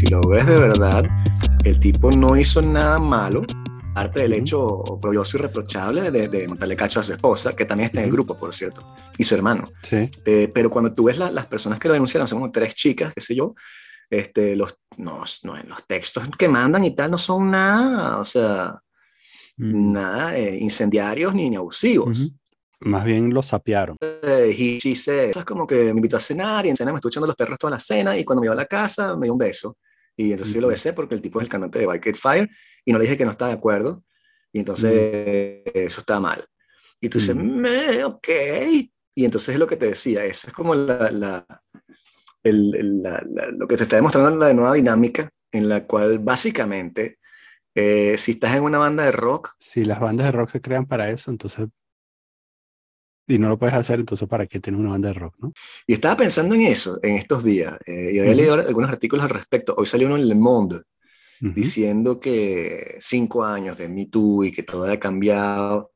si lo ves de verdad, el tipo no hizo nada malo, parte del hecho oprobioso y reprochable de, de, montarle cacho a su esposa, que también está en el grupo, por cierto, y su hermano. Sí. Eh, pero cuando tú ves la, las personas que lo denunciaron, son como tres chicas, qué sé yo, este, los, no, no, los textos que mandan y tal no son nada, o sea, Mm. nada eh, incendiarios ni, ni abusivos. Ujú. Más bien lo sapearon. Eh, he, she said, es como que me invitó a cenar y en cena me estuvo echando los perros toda la cena y cuando me iba a la casa me dio un beso. Y entonces yo lo besé porque el tipo es el cantante de Wicked Fire y no le dije que no estaba de acuerdo. Y entonces eh, eso está mal. Y tú dices, Ujú. me, ok. Y entonces es lo que te decía, eso es como la, la, el- la- lo que te está demostrando la nueva dinámica en la cual básicamente eh, si estás en una banda de rock, Si las bandas de rock se crean para eso, entonces. Y no lo puedes hacer, entonces ¿para qué tienes una banda de rock, no? y estaba pensando en eso en estos días, eh, y había Ujú. leído algunos artículos al respecto. Hoy salió uno en Le Monde Ujú. diciendo que cinco años de Me Too y que todo ha cambiado.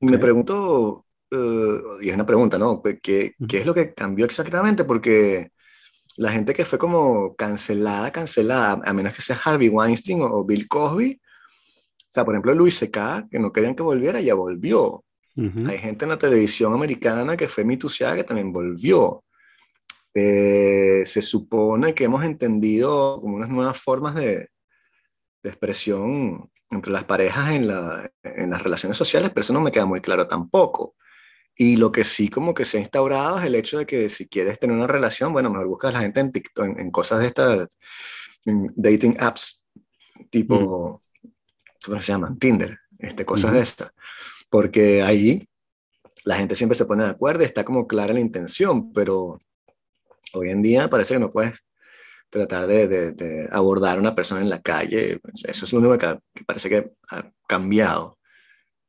Y me Ok. pregunto, eh, y es una pregunta, ¿no? ¿Qué, qué, Ujú. qué es lo que cambió exactamente? Porque la gente que fue como cancelada, cancelada, a menos que sea Harvey Weinstein o, o Bill Cosby, o sea, por ejemplo, Luis C.K., que no querían que volviera, ya volvió. Ujú. Hay gente en la televisión americana que fue mituseada que también volvió. Eh, se supone que hemos entendido como unas nuevas formas de, de expresión entre las parejas en, la, en las relaciones sociales, pero eso no me queda muy claro tampoco. Y lo que sí como que se ha instaurado es el hecho de que si quieres tener una relación, bueno, mejor buscas a la gente en TikTok, en, en cosas de estas, en dating apps, tipo, ¿cómo se llaman? Tinder, este, cosas Ujú. de estas. Porque ahí la gente siempre se pone de acuerdo y está como clara la intención, pero hoy en día parece que no puedes tratar de, abordar a una persona en la calle. Eso es lo único que, que parece que ha cambiado.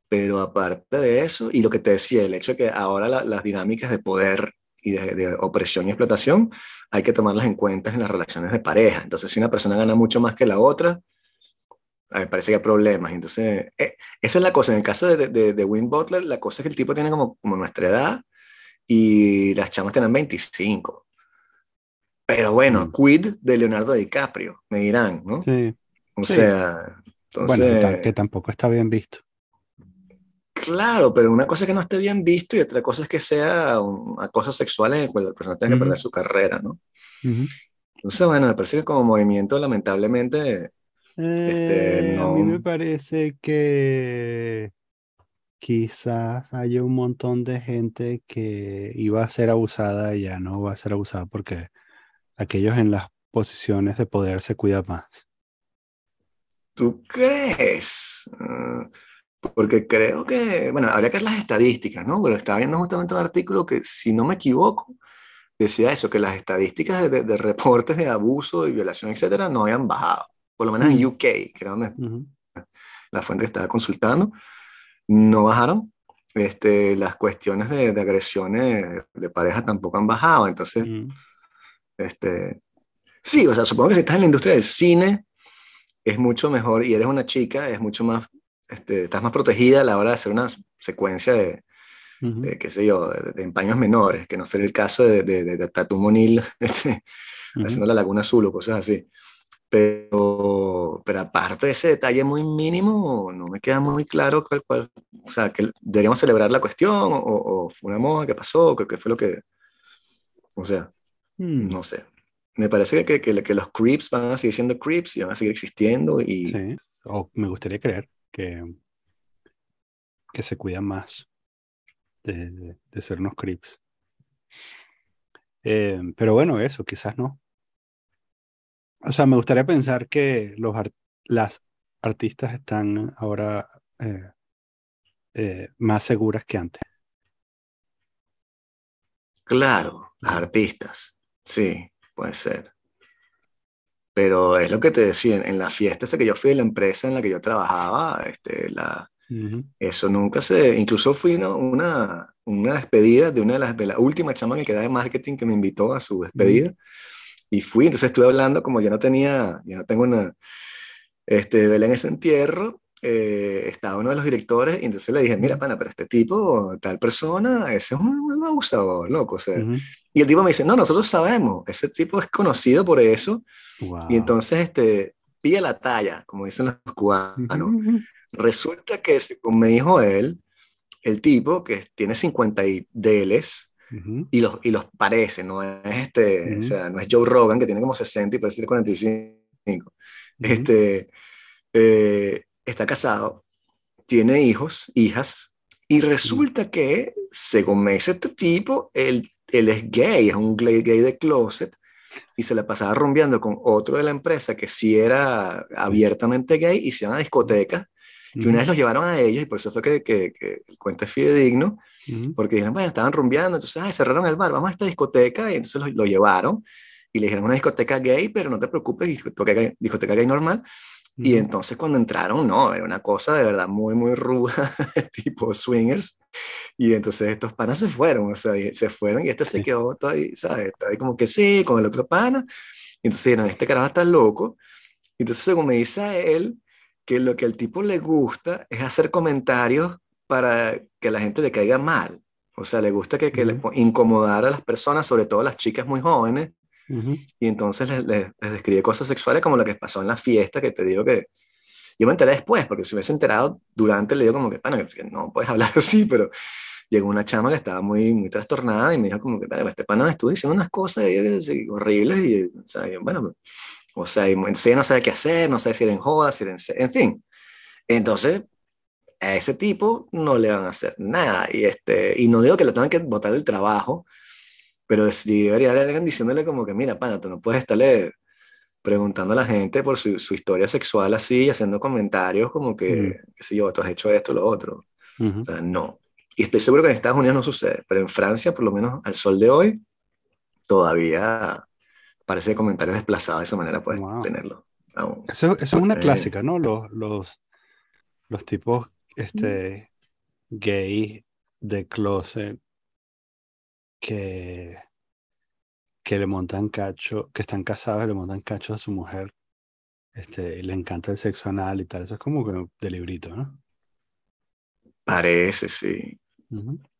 Pero aparte de eso, y lo que te decía, el hecho de que ahora la- las dinámicas de poder y de opresión y explotación hay que tomarlas en cuenta en las relaciones de pareja. Entonces, si una persona gana mucho más que la otra, a mí me parece que hay problemas. Entonces, eh, esa es la cosa. En el caso de, de, de Win Butler, la cosa es que el tipo tiene como, como nuestra edad y las chamas tienen 25. Pero bueno, Mm. quid de Leonardo DiCaprio, me dirán, ¿no? Sí. O Sí. sea, Bueno, que, entonces, tam- que tampoco está bien visto. claro, pero una cosa es que no esté bien visto y otra cosa es que sea un acoso sexual en el cual la persona tenga que perder su carrera, ¿no? Ujú. Entonces, bueno, me parece que como movimiento, lamentablemente, Este, Eh, A mí me parece que quizás haya un montón de gente que iba a ser abusada y ya no va a ser abusada porque aquellos en las posiciones de poder se cuidan más. ¿tú crees? Mm, Porque creo que, bueno, habría que ver las estadísticas, ¿no? Pero estaba viendo justamente un artículo que, si no me equivoco, decía eso, que las estadísticas de, de- de reportes de abuso y violación, etcétera, no habían bajado. Por lo menos en. UK, que era donde Ujú. la fuente que estaba consultando, no bajaron. Este, las cuestiones de, de agresiones de pareja tampoco han bajado. Entonces, Mm. este, sí, o sea, supongo que si estás en la industria del cine, es mucho mejor, y eres una chica, es mucho más, este, estás más protegida a la hora de hacer una secuencia de, Ujú. de, qué sé yo, de, de empaños menores, que no sería el caso de, de, de, Tatum este, Ujú. haciendo la Laguna Azul o cosas así. Pero, pero aparte de ese detalle muy mínimo, no me queda muy claro cuál, cuál, o sea, que deberíamos celebrar la cuestión o, o fue una moda que pasó, qué, qué fue lo que, o sea, Mm. no sé. Me parece que, que, que los creeps van a seguir siendo creeps y van a seguir existiendo y Sí. O me gustaría creer que, que se cuidan más de, de- de ser unos creeps. Eh, pero bueno, eso, quizás no. O sea, me gustaría pensar que los ar- las artistas están ahora eh, eh, más seguras que antes. claro, las artistas, sí, puede ser. Pero es lo que te decía, en, la fiesta esa que yo fui de la empresa en la que yo trabajaba, este, la, Ujú. Eso nunca se, incluso fui ¿no? una, una despedida de una de las de la última chama que quedaba de marketing que me invitó a su despedida y fui, entonces estuve hablando como ya no tenía, ya no tengo una, este, vela en ese entierro eh, estaba uno de los directores y entonces le dije, mira, pana, pero este tipo, tal persona, ese es un abusador, loco. O sea, Y el tipo me dice, no, nosotros sabemos, ese tipo es conocido por eso. Y entonces, este, pilla la talla, como dicen los cubanos. Resulta que, como me dijo él, el tipo que tiene 50 y DLs, y, los, y los parece, no es, este, o sea, no es Joe Rogan que tiene como 60 y parece 45. Este, eh, está casado, tiene hijos, hijas, y resulta que, según me dice este tipo, él, él es gay, es un gay, gay de closet, y se la pasaba rumbeando con otro de la empresa que sí era abiertamente gay y se iban a discotecas que una vez los llevaron a ellos y por eso fue que, que, que el cuento es fidedigno, porque dijeron, bueno, estaban rumbeando, entonces ay, cerraron el bar, vamos a esta discoteca y entonces lo, lo llevaron y le dijeron una discoteca gay, pero no te preocupes, discoteca, discoteca gay normal. Y entonces cuando entraron, no, era una cosa de verdad muy, muy ruda, tipo swingers. Y entonces estos panas se fueron, o sea, se fueron y este se quedó todo ahí, ¿sabes? Está ahí como que sí, con el otro pana. Y entonces dijeron, este carajo está loco. Y entonces según me dice él, que lo que al tipo le gusta es hacer comentarios para que la gente le caiga mal. O sea, le gusta que, que le incomodar a las personas, sobre todo a las chicas muy jóvenes. Y entonces les, les, describe cosas sexuales como lo que pasó en la fiesta, que te digo que yo me enteré después, porque si me hubiese enterado durante, le digo como que, bueno, que no puedes hablar así, pero llegó una chama que estaba muy, muy trastornada y me dijo como que, este pana estuvo diciendo unas cosas horribles y, o sea, bueno, o sea, en sí no sabe qué hacer, no sabe si era en joda, si era en, en fin. Entonces, a ese tipo no le van a hacer nada. Y, este, y no digo que le tengan que botar del trabajo, pero si debería alguien diciéndole como que, mira, pana, tú no puedes estarle preguntando a la gente por su, su historia sexual así, haciendo comentarios como que, mm. qué sé yo, tú has hecho esto, lo otro. O sea, no. Y estoy seguro que en Estados Unidos no sucede, pero en Francia, por lo menos al sol de hoy, todavía parece comentarios desplazados de esa manera puedes tenerlo. Eso, es una clásica, ¿no? Los, los, los tipos este, gay de closet que, que le montan cacho, que están casados y le montan cacho a su mujer. Este, le encanta el sexo anal y tal. Eso es como que de librito, ¿no? Parece, sí.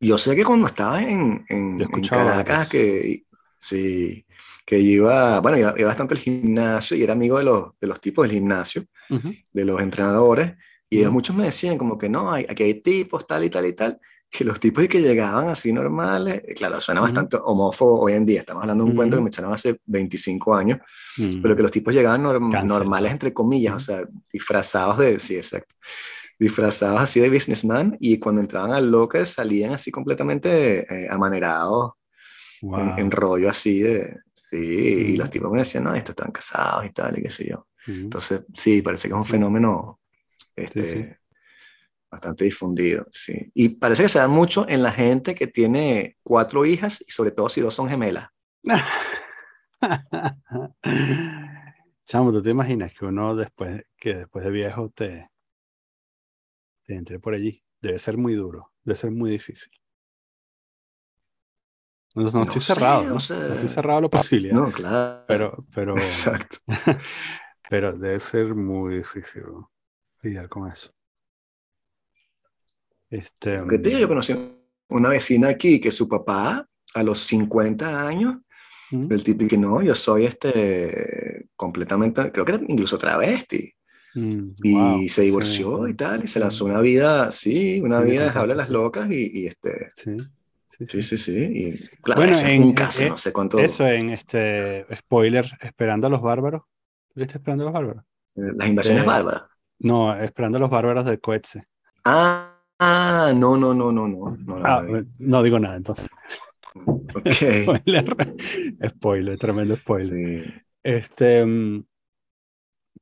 Yo sé que cuando estaba en, en, en Caracas, que sí, que iba, bueno, iba, bastante al gimnasio y era amigo de los, de los tipos del gimnasio, de los entrenadores, y muchos me decían como que no, hay, aquí hay tipos, tal y tal y tal, que los tipos que llegaban así normales, eh, claro, suena bastante homófobo hoy en día, estamos hablando de un cuento que me echaron hace 25 años, pero que los tipos llegaban normales, entre comillas, o sea, disfrazados de, sí, exacto, disfrazados así de businessman, y cuando entraban al locker salían así completamente eh, amanerados, en, rollo así de, Sí, y los tipos me decían, no, estos están casados y tal, y qué sé yo. Entonces, sí, parece que es un fenómeno este, bastante difundido, sí. Y parece que se da mucho en la gente que tiene cuatro hijas y sobre todo si dos son gemelas. Chamo, ¿tú te imaginas que uno después, que después de viejo te, te entre por allí? Debe ser muy duro, debe ser muy difícil. No, no, estoy cerrado, ¿no? estoy cerrado a la posibilidad. No, claro. Pero, pero, Exacto. pero debe ser muy difícil lidiar con eso. Este, ¿Qué te digo? Yo conocí una vecina aquí que su papá, a los 50 años, el tipo que no, yo soy este completamente, creo que era incluso travesti. Mm, y se divorció y tal, y se lanzó una vida, sí, una vida de las locas y, y este. Sí. Sí, sí, sí. Y, claro, bueno, en, un caso, eh, no sé cuánto. Eso en este spoiler, Esperando a los Bárbaros. ¿Viste Esperando a los Bárbaros? Eh, Las invasiones bárbaras. No, Esperando a los Bárbaros de Coetze. Ah, ah, no, no, no, no, no. No, ah, no digo nada entonces. Ok. spoiler, spoiler, tremendo spoiler. Sí. Este, mm,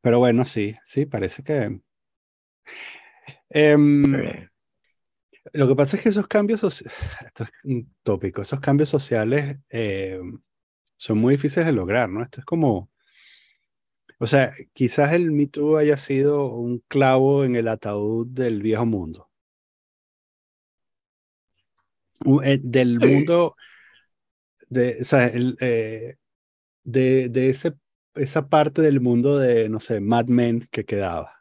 pero bueno, sí, sí, parece que. Eh, lo que pasa es que esos cambios, esto es un tópico, esos cambios sociales eh, son muy difíciles de lograr, ¿no? Esto es como, o sea, quizás el Me Too haya sido un clavo en el ataúd del viejo mundo. Eh, del mundo, de, o sea, el, eh, de, de ese, esa parte del mundo de, no sé, Mad Men que quedaba.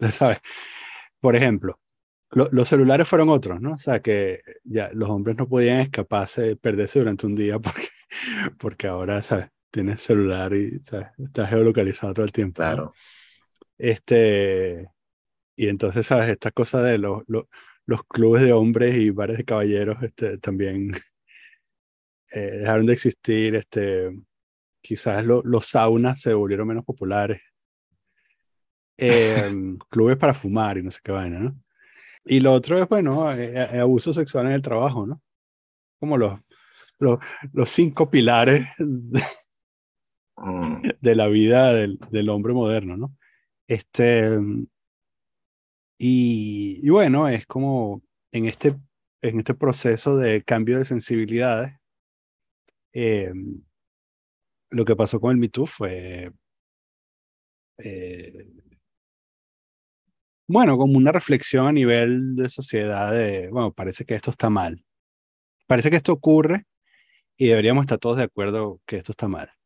¿sabes? Por ejemplo, los celulares fueron otros, ¿no? O sea, que ya los hombres no podían escaparse, perderse durante un día porque, porque ahora, ¿sabes? Tienes celular y ¿sabes? estás geolocalizado todo el tiempo. Claro. Este, y entonces, ¿sabes? Esta cosa de los, los, los clubes de hombres y bares de caballeros este, también eh, dejaron de existir. Este, quizás los saunas se volvieron menos populares. Em, clubes para fumar y no sé qué vaina, ¿no? Y lo otro es, bueno, eh, eh, abuso sexual en el trabajo, ¿no? Como los, los, los cinco pilares de, de la vida del, del hombre moderno, ¿no? Este, y, bueno, es como en este, en este proceso de cambio de sensibilidades, eh, lo que pasó con el Me Too fue, eh, bueno, como una reflexión a nivel de sociedad de, bueno, parece que esto está mal. Parece que esto ocurre y deberíamos estar todos de acuerdo que esto está mal.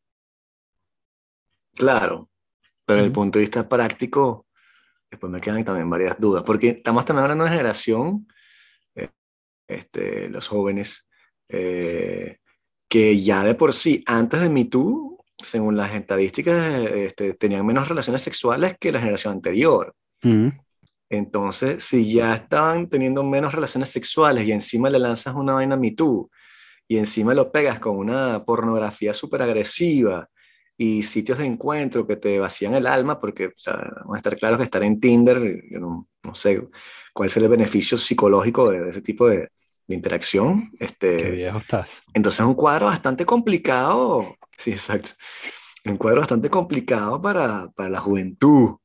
Claro, pero desde el punto de vista práctico, después me quedan también varias dudas, porque estamos también hablando de una generación, eh, este, los jóvenes, eh, que ya de por sí, antes de Me Too, según las estadísticas, este, tenían menos relaciones sexuales que la generación anterior. Ujú. Entonces, si ya estaban teniendo menos relaciones sexuales y encima le lanzas una vaina Me Too y encima lo pegas con una pornografía súper agresiva y sitios de encuentro que te vacían el alma, porque o sea, vamos a estar claros que estar en Tinder, yo no, no sé cuál es el beneficio psicológico de, de ese tipo de, de interacción. Qué Este, viejo estás. entonces es un cuadro bastante complicado, sí, exacto, un cuadro bastante complicado para, para la juventud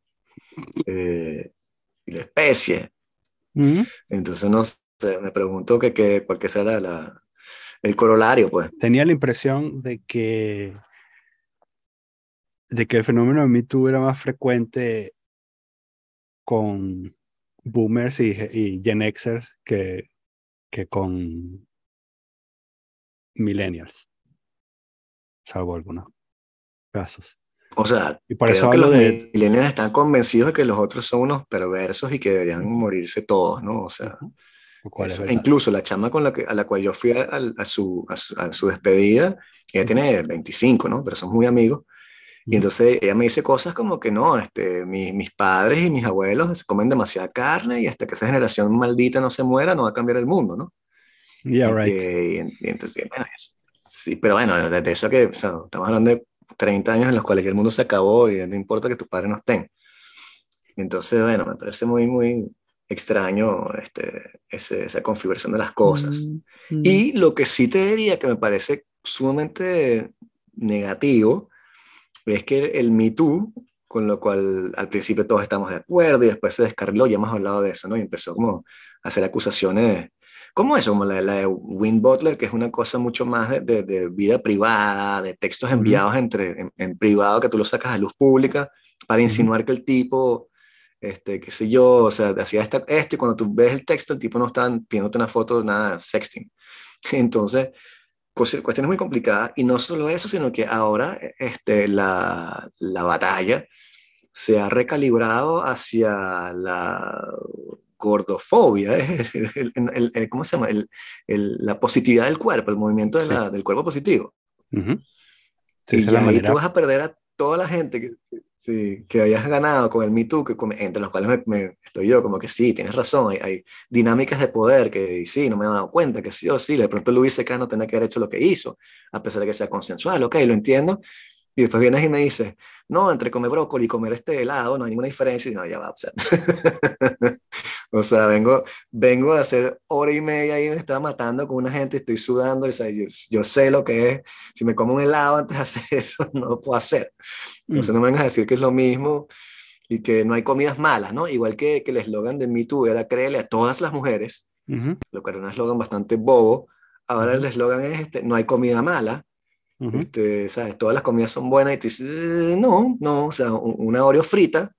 eh, y la especie. Ujú. Entonces, no sé, me pregunto que, que, cuál que sea la, la- el corolario, pues. Tenía la impresión de que, de que el fenómeno de Me Too era más frecuente con boomers y, y Gen Xers que, que con millennials, salvo algunos casos. O sea, Y por creo eso que los de... millennials están convencidos de que los otros son unos perversos y que deberían morirse todos, ¿no? O sea, eso. E incluso la chama con la que, a la cual yo fui a, a- a su, a, su, su despedida, ella tiene 25, ¿no? Pero son muy amigos. Y entonces ella me dice cosas como que no, este, mi- mis padres y mis abuelos comen demasiada carne y hasta que esa generación maldita no se muera no va a cambiar el mundo, ¿no? Yeah, right. y y entonces, bueno, sí, pero bueno, desde eso que, o sea, estamos hablando de 30 años en los cuales el mundo se acabó y no importa que tus padres no estén. Entonces, bueno, me parece muy, muy extraño este, ese- esa configuración de las cosas. Mm, mm. Y lo que sí te diría que me parece sumamente negativo es que el Me Too, con lo cual al principio todos estamos de acuerdo y después se descarriló, ya hemos hablado de eso, ¿no? Y empezó como a hacer acusaciones, como eso, como la, la de Win Butler, que es una cosa mucho más de, de- de vida privada, de textos enviados entre, en, en privado que tú los sacas a luz pública para insinuar que el tipo, este, qué sé yo, o sea, hacía esta- esto y cuando tú ves el texto, el tipo no está pidiéndote una foto, nada, sexting. Entonces, cuestiones muy complicadas. Y no solo eso, sino que ahora este, la, la batalla se ha recalibrado hacia la gordofobia, ¿eh? el, el- el- ¿cómo se llama? El- el- la positividad del cuerpo, el movimiento de Sí. la- del cuerpo positivo. Ujú. Sí, y ahí manera. tú vas a perder a toda la gente que, sí, que hayas ganado con el Me Too, que, entre los cuales me, me- estoy yo, como que sí, tienes razón, hay, hay dinámicas de poder que sí, no me he dado cuenta, que sí o sí, de pronto Luis C.K. no tenía que haber hecho lo que hizo, a pesar de que sea consensual, ok, lo entiendo, y después vienes y me dices, no, entre comer brócoli y comer este helado no hay ninguna diferencia, y no, ya va, o sea, o sea, vengo, vengo a hacer hora y media y me estaba matando con una gente, estoy sudando, o sea, yo, yo sé lo que es, si me como un helado antes de hacer eso, no lo puedo hacer. Entonces Mm. no me vengas a decir que es lo mismo y que no hay comidas malas, ¿no? Igual que, que el eslogan de Me Too era créele a todas las mujeres, lo cual era un eslogan bastante bobo. Ahora el eslogan es este, no hay comida mala, ujú. este, ¿sabes? Todas las comidas son buenas y tú dices, "Eh, no, no, o sea, un- una Oreo frita,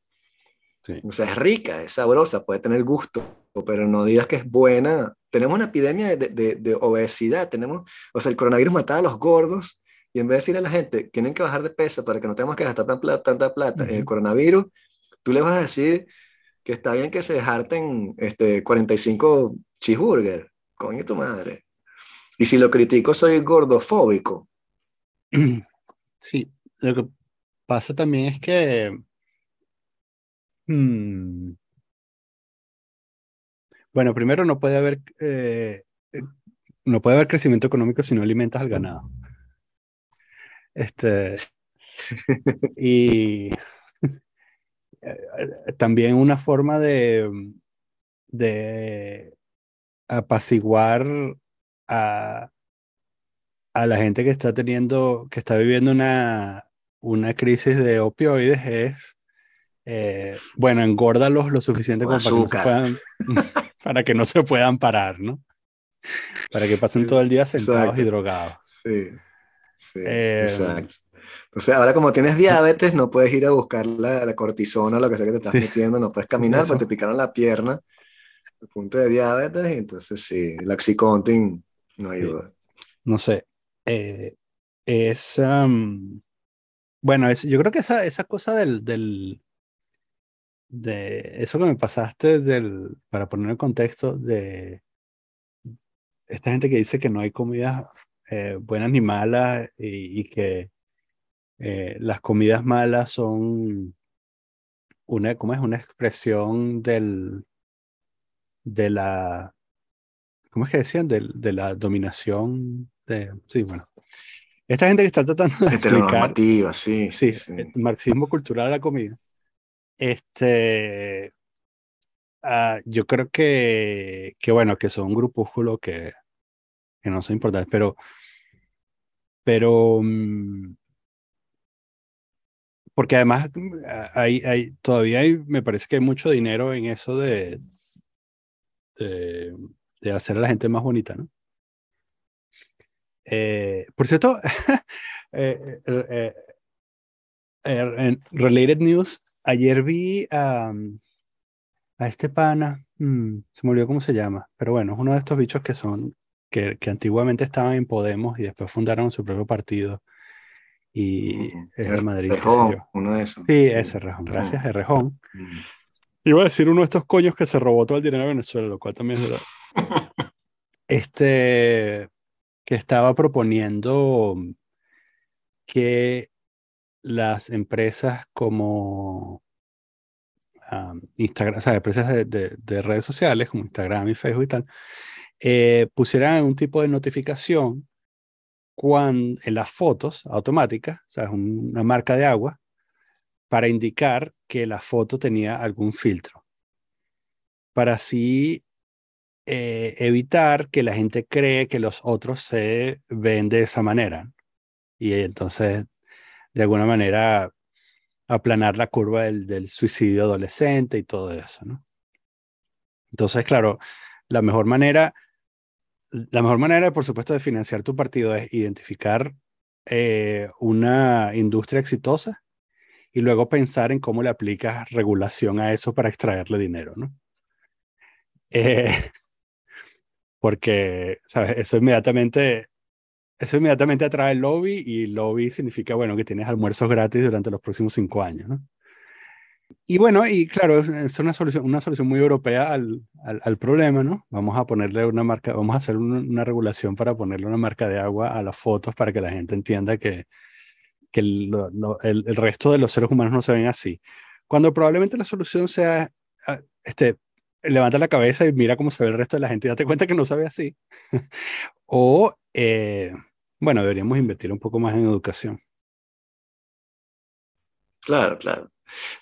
Sí. o sea, es rica, es sabrosa, puede tener gusto, pero no digas que es buena. Tenemos una epidemia de, de- de obesidad, tenemos, o sea, el coronavirus mataba a los gordos y en vez de decirle a la gente, tienen que bajar de peso para que no tengamos que gastar tan plata, tanta plata en el coronavirus, tú le vas a decir que está bien que se dejarten este, 45 cheeseburger. Coño, tu madre. Y si lo critico, soy gordofóbico. Sí, lo que pasa también es que. Hmm, bueno, primero no puede haber. Eh, eh, no puede haber crecimiento económico si no alimentas al ganado. Este. y eh, también una forma de, de apaciguar a, a la gente que está teniendo, que está viviendo una, una crisis de opioides es, eh, bueno, engórdalos lo suficiente como para que, no se puedan, para que no se puedan parar, ¿no? Para que pasen todo el día sentados y drogados. Sí, sí, eh, exacto. Entonces, ahora como tienes diabetes, no puedes ir a buscar la, la cortisona, lo que sea que te estás metiendo, no puedes caminar porque te picaron la pierna, el punto de diabetes, y entonces sí, el oxycontin no ayuda. No sé, eh, es, bueno, es, yo creo que esa, esa cosa del, de eso que me pasaste del, para poner en contexto, de esta gente que dice que no hay comidas eh, buenas ni malas y, que eh, las comidas malas son una, ¿cómo es? Una expresión del, de la, ¿cómo es que decían? De, de la dominación de, sí, bueno. Esta gente que está tratando de explicar, sí, sí, el marxismo cultural de la comida. Este, uh, yo creo que, que, bueno, que son grupúsculos que, que no son importantes, pero, pero, um, porque además hay, hay, todavía hay, me parece que hay mucho dinero en eso de, de, de hacer a la gente más bonita, ¿no? Eh, por cierto, eh, eh, en Related News, ayer vi a, a este pana, mm, se me olvidó cómo se llama, pero bueno, es uno de estos bichos que son, que, que antiguamente estaban en Podemos y después fundaron su propio partido. Y es de Madrid. uno de esos. Sí, ese Rejón. Gracias, Rejón. Iba a decir uno de estos coños que se robó todo el dinero de Venezuela, lo cual también es verdad. este, que estaba proponiendo que las empresas como Instagram, o sea, empresas de, redes sociales como Instagram y Facebook y tal, eh, pusieran un tipo de notificación cuando, en las fotos automáticas, o sea, una marca de agua, para indicar que la foto tenía algún filtro. Para así eh, evitar que la gente cree que los otros se ven de esa manera. Y entonces, de alguna manera, aplanar la curva del, del suicidio adolescente y todo eso, ¿no? Entonces, claro, la mejor manera, la mejor manera, por supuesto, de financiar tu partido es identificar eh, una industria exitosa y luego pensar en cómo le aplicas regulación a eso para extraerle dinero, ¿no? Eh, porque, ¿sabes? Eso inmediatamente, eso inmediatamente atrae el lobby y lobby significa, bueno, que tienes almuerzos gratis durante los próximos cinco años, ¿no? Y bueno, y claro, es una solución, una solución muy europea al, al, problema, ¿no? Vamos a ponerle una marca, vamos a hacer una, regulación para ponerle una marca de agua a las fotos para que la gente entienda que, que el, el, resto de los seres humanos no se ven así. Cuando probablemente la solución sea, ah, este, levanta la cabeza y mira cómo se ve el resto de la gente y date cuenta que no sabe así. o, eh, bueno, deberíamos invertir un poco más en educación. Claro, claro.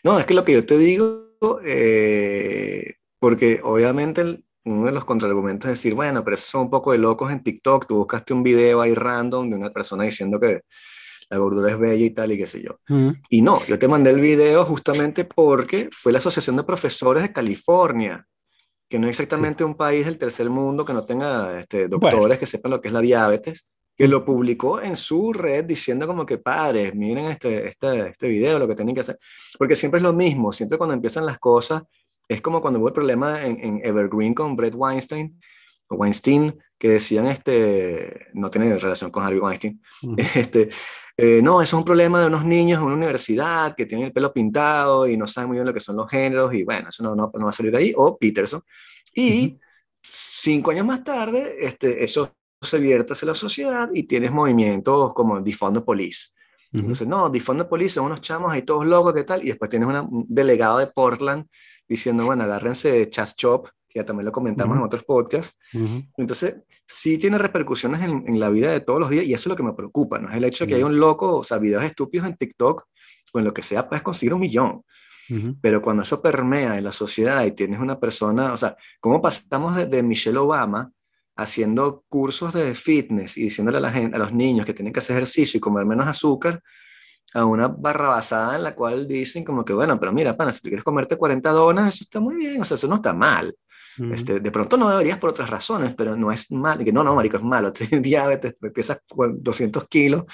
No, es que lo que yo te digo, eh, porque obviamente uno de los contraargumentos es decir, bueno, pero esos son un poco de locos en TikTok, tú buscaste un video ahí random de una persona diciendo que la gordura es bella y tal y qué sé yo. Y no, yo te mandé el video justamente porque fue la Asociación de Profesores de California, que no es exactamente un país del tercer mundo que no tenga este, doctores que sepan lo que es la diabetes, que lo publicó en su red diciendo como que padres, miren este, este, este video, lo que tienen que hacer, porque siempre es lo mismo, siempre cuando empiezan las cosas, es como cuando hubo el problema en, en Evergreen con Brett Weinstein, o Weinstein, que decían, este, no tiene relación con Harvey Weinstein, este, eh, no, eso es un problema de unos niños en una universidad que tienen el pelo pintado y no saben muy bien lo que son los géneros y bueno, eso no, no, va a salir de ahí, o Peterson. Y cinco años más tarde, este, eso se vierte hacia la sociedad y tienes movimientos como Defund the Police. Entonces, no, Defund the Police son unos chamos ahí todos locos, ¿qué tal? Y después tienes un delegado de Portland diciendo, bueno, agárrense de Chas Chop, que ya también lo comentamos en otros podcasts. Entonces, sí tiene repercusiones en, en, la vida de todos los días y eso es lo que me preocupa, ¿no? Es el hecho de que hay un loco, o sea, videos estúpidos en TikTok o en lo que sea, puedes conseguir un millón. Pero cuando eso permea en la sociedad y tienes una persona, o sea, ¿cómo pasamos de, de Michelle Obama haciendo cursos de fitness y diciéndole a la gente, a los niños que tienen que hacer ejercicio y comer menos azúcar, a una barrabasada en la cual dicen como que, bueno, pero mira, pana, si tú quieres comerte 40 donas, eso está muy bien, o sea, eso no está mal. Este, de pronto no deberías por otras razones, pero no es mal, que no, no, marico, es malo, tienes diabetes, pesas 200 kilos,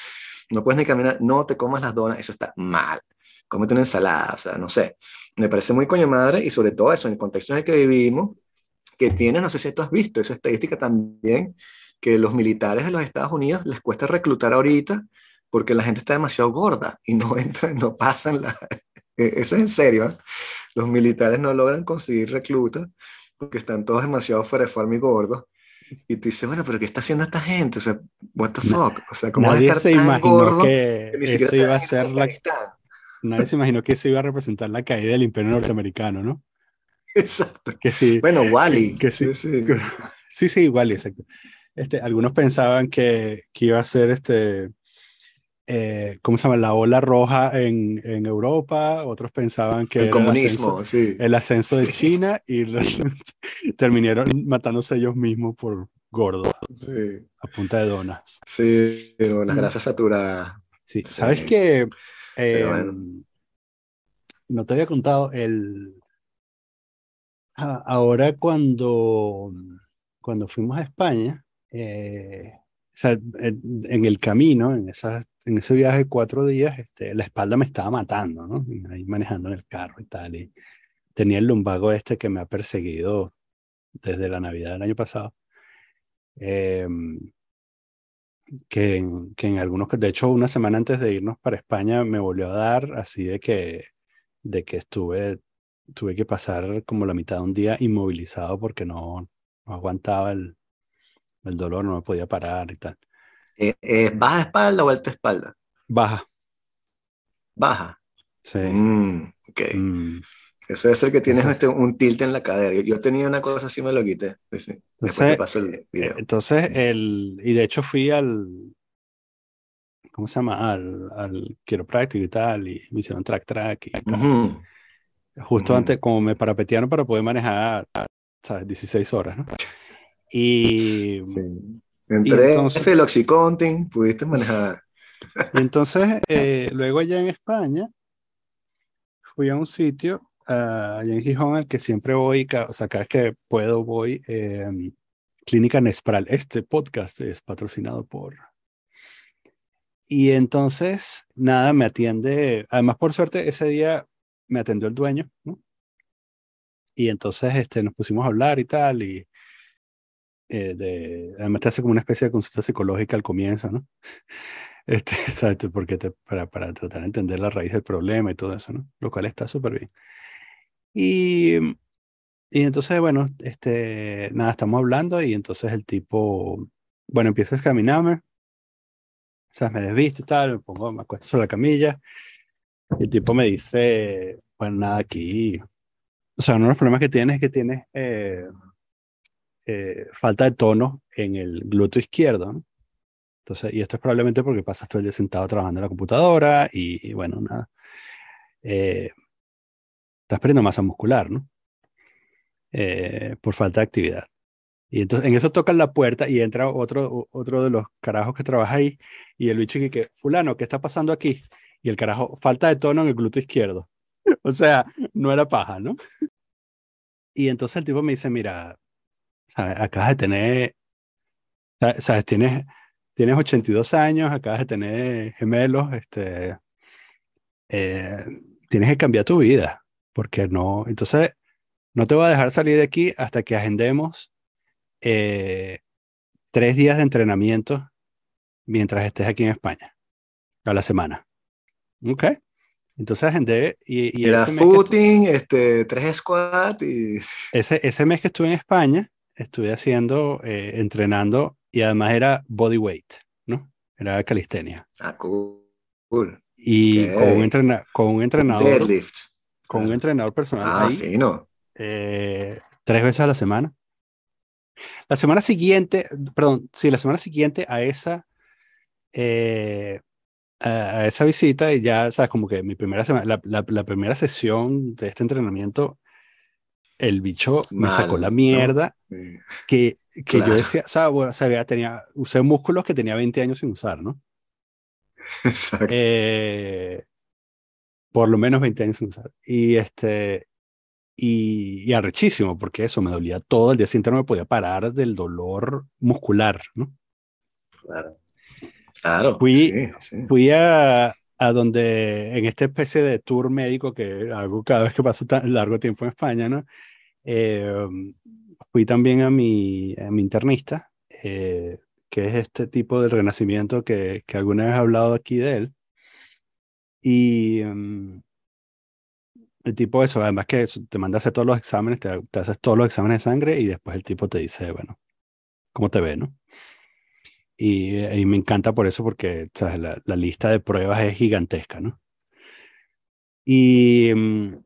no puedes ni caminar, no te comas las donas, eso está mal. Cómete una ensalada, o sea, no sé. Me parece muy coño madre y sobre todo eso, en el contexto en el que vivimos, que tiene, no sé si tú has visto esa estadística también, que los militares de los Estados Unidos les cuesta reclutar ahorita porque la gente está demasiado gorda y no entran, no pasan la... E-, eso es en serio, ¿eh? los militares no logran conseguir reclutas porque están todos demasiado fuera de forma y gordos. Y tú dices, bueno, pero ¿qué está haciendo esta gente? O sea, what the fuck? O sea, ¿cómo Nadie se imaginó que, eso iba a ser la... Nadie se imaginó que eso iba a representar la caída del imperio norteamericano, ¿no? Exacto. Que sí. Bueno, Wally. Que, sí, sí. sí, sí, Wally, exacto. Este, algunos pensaban que, que iba a ser este, eh, ¿cómo se llama? La ola roja en, en Europa, otros pensaban que el comunismo, el ascenso, sí. el ascenso de China y terminaron matándose ellos mismos por gordo, sí. a punta de donas. Sí, pero las grasas saturadas. Sí, sabes que eh, bueno. no te había contado el ahora cuando cuando fuimos a España eh, o sea, en, el camino, en, esa, en ese viaje de cuatro días, este, la espalda me estaba matando, ¿no? Ahí manejando en el carro y tal. Y tenía el lumbago este que me ha perseguido desde la Navidad del año pasado. Eh, que, en, que en algunos, de hecho, una semana antes de irnos para España me volvió a dar, así de que, de que estuve, tuve que pasar como la mitad de un día inmovilizado porque no, no aguantaba el, el dolor, no me podía parar y tal. ¿Es eh, eh, baja espalda o alta espalda? Baja. Baja. Sí. Mm, ok. Mm. Eso debe ser que tienes este, un tilt en la cadera. Yo tenía una cosa así, me lo quité. Sí, sí. Entonces, pasó el video. entonces el, y de hecho fui al, ¿cómo se llama? Al, al quiropráctico y tal, y me hicieron track track y tal. Uh -huh. Justo Ujú. antes, como me parapetearon para poder manejar, ¿sabes? 16 horas, ¿no? Y, Sí. Entre entonces- ese el Oxycontin, pudiste manejar. y entonces, eh, luego allá en España, fui a un sitio, ah, allá en Gijón, al que siempre voy, o sea, cada vez que puedo voy, eh, Clínica Nespral. Este podcast es patrocinado por... Y entonces, nada, me atiende, además por suerte, ese día me atendió el dueño, ¿no? Y entonces este, nos pusimos a hablar y tal, y eh, de, además te hace como una especie de consulta psicológica al comienzo, ¿no? Este, ¿sabes? Porque te, para, para tratar de entender la raíz del problema y todo eso, ¿no? Lo cual está súper bien. Y, y entonces, bueno, este, nada, estamos hablando y entonces el tipo, bueno, empieza a examinarme, o sea, me desviste y tal, me pongo, me acuesto sobre la camilla y el tipo me dice, bueno, nada, aquí, o sea, uno de los problemas que tienes es que tienes eh, eh, falta de tono en el glúteo izquierdo, ¿no? Entonces, y esto es probablemente porque pasas todo el día sentado trabajando en la computadora y, y bueno, nada. Eh, estás perdiendo masa muscular, ¿no? Eh, por falta de actividad. Y entonces en eso tocan la puerta y entra otro, otro de los carajos que trabaja ahí y el bicho que, fulano, ¿qué está pasando aquí? Y el carajo, falta de tono en el glúteo izquierdo. O sea, no era paja, ¿no? Y entonces el tipo me dice, mira, ¿sabes? acabas de tener, ¿sabes? Tienes, tienes 82 años, acabas de tener gemelos, este, eh, tienes que cambiar tu vida, porque no, entonces no te voy a dejar salir de aquí hasta que agendemos eh, tres días de entrenamiento mientras estés aquí en España, a la semana. ¿Ok? Entonces la gente... Y, y Era footing, este, tres squat y... ese, ese mes que estuve en España, estuve haciendo, eh, entrenando y además era body weight, ¿no? Era calistenia. Ah, cool. cool. Y Ok. con, un entrena- con un entrenador, Deadlift. con un entrenador personal Ah, ahí, fino. eh, tres veces a la semana. La semana siguiente, perdón, sí, la semana siguiente a esa, eh, a, a esa visita, y ya, sabes, como que mi primera semana, la, la- la primera sesión de este entrenamiento, el bicho me sacó la ¿no? mierda Sí. que, que yo decía, o sea, bueno, o sea, ya tenía, usé músculos que tenía 20 años sin usar, ¿no? Exacto. Eh, por lo menos 20 años sin usar. Y este, y, y arrechísimo, porque eso me dolía todo. El día siguiente no me podía parar del dolor muscular, ¿no? Claro. Claro. Fui- sí, sí. Fui a, a donde, en esta especie de tour médico que hago cada vez que paso tan largo tiempo en España, ¿no? Eh, fui también a mi, internista, eh, que es este tipo del renacimiento que, alguna vez he hablado aquí de él. Y mm, el tipo eso, además que te manda a hacer todos los exámenes, te, te haces todos los exámenes de sangre y después el tipo te dice, bueno, ¿cómo te ve, no? Y, eh, y me encanta por eso porque ¿sabes? La, la lista de pruebas es gigantesca, ¿no? Y, mm,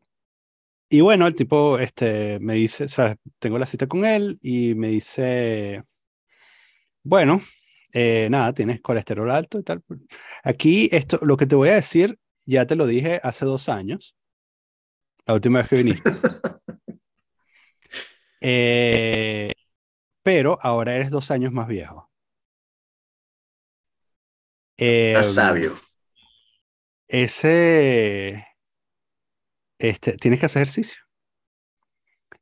y bueno, el tipo este, me dice, ¿sabes? Tengo la cita con él y me dice, bueno, eh, nada, tienes colesterol alto y tal. Aquí esto, lo que te voy a decir, ya te lo dije hace dos años, la última vez que viniste. Eh, pero ahora eres dos años más viejo. Está Eh, sabio. ese, este, tienes que hacer ejercicio.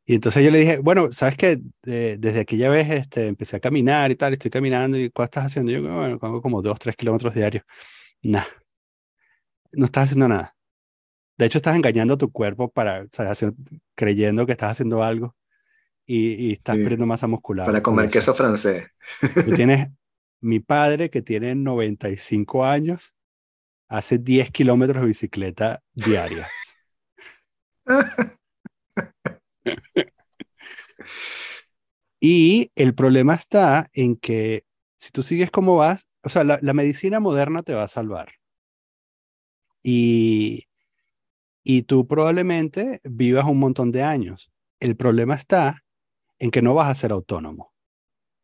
Y entonces yo le dije, bueno, sabes que desde aquella vez este, empecé a caminar y tal, estoy caminando y ¿cuál estás haciendo? Yo, bueno, hago como dos, tres kilómetros diarios. Nah, no estás haciendo nada. De hecho, estás engañando a tu cuerpo para, ¿sabes? Hacer- creyendo que estás haciendo algo y, y estás Sí, perdiendo masa muscular. Para comer eso. queso francés. Tú tienes mi padre que tiene 95 años, hace 10 kilómetros de bicicleta diarias. Y el problema está en que si tú sigues como vas, o sea, la, medicina moderna te va a salvar. Y, y tú probablemente vivas un montón de años. El problema está en que no vas a ser autónomo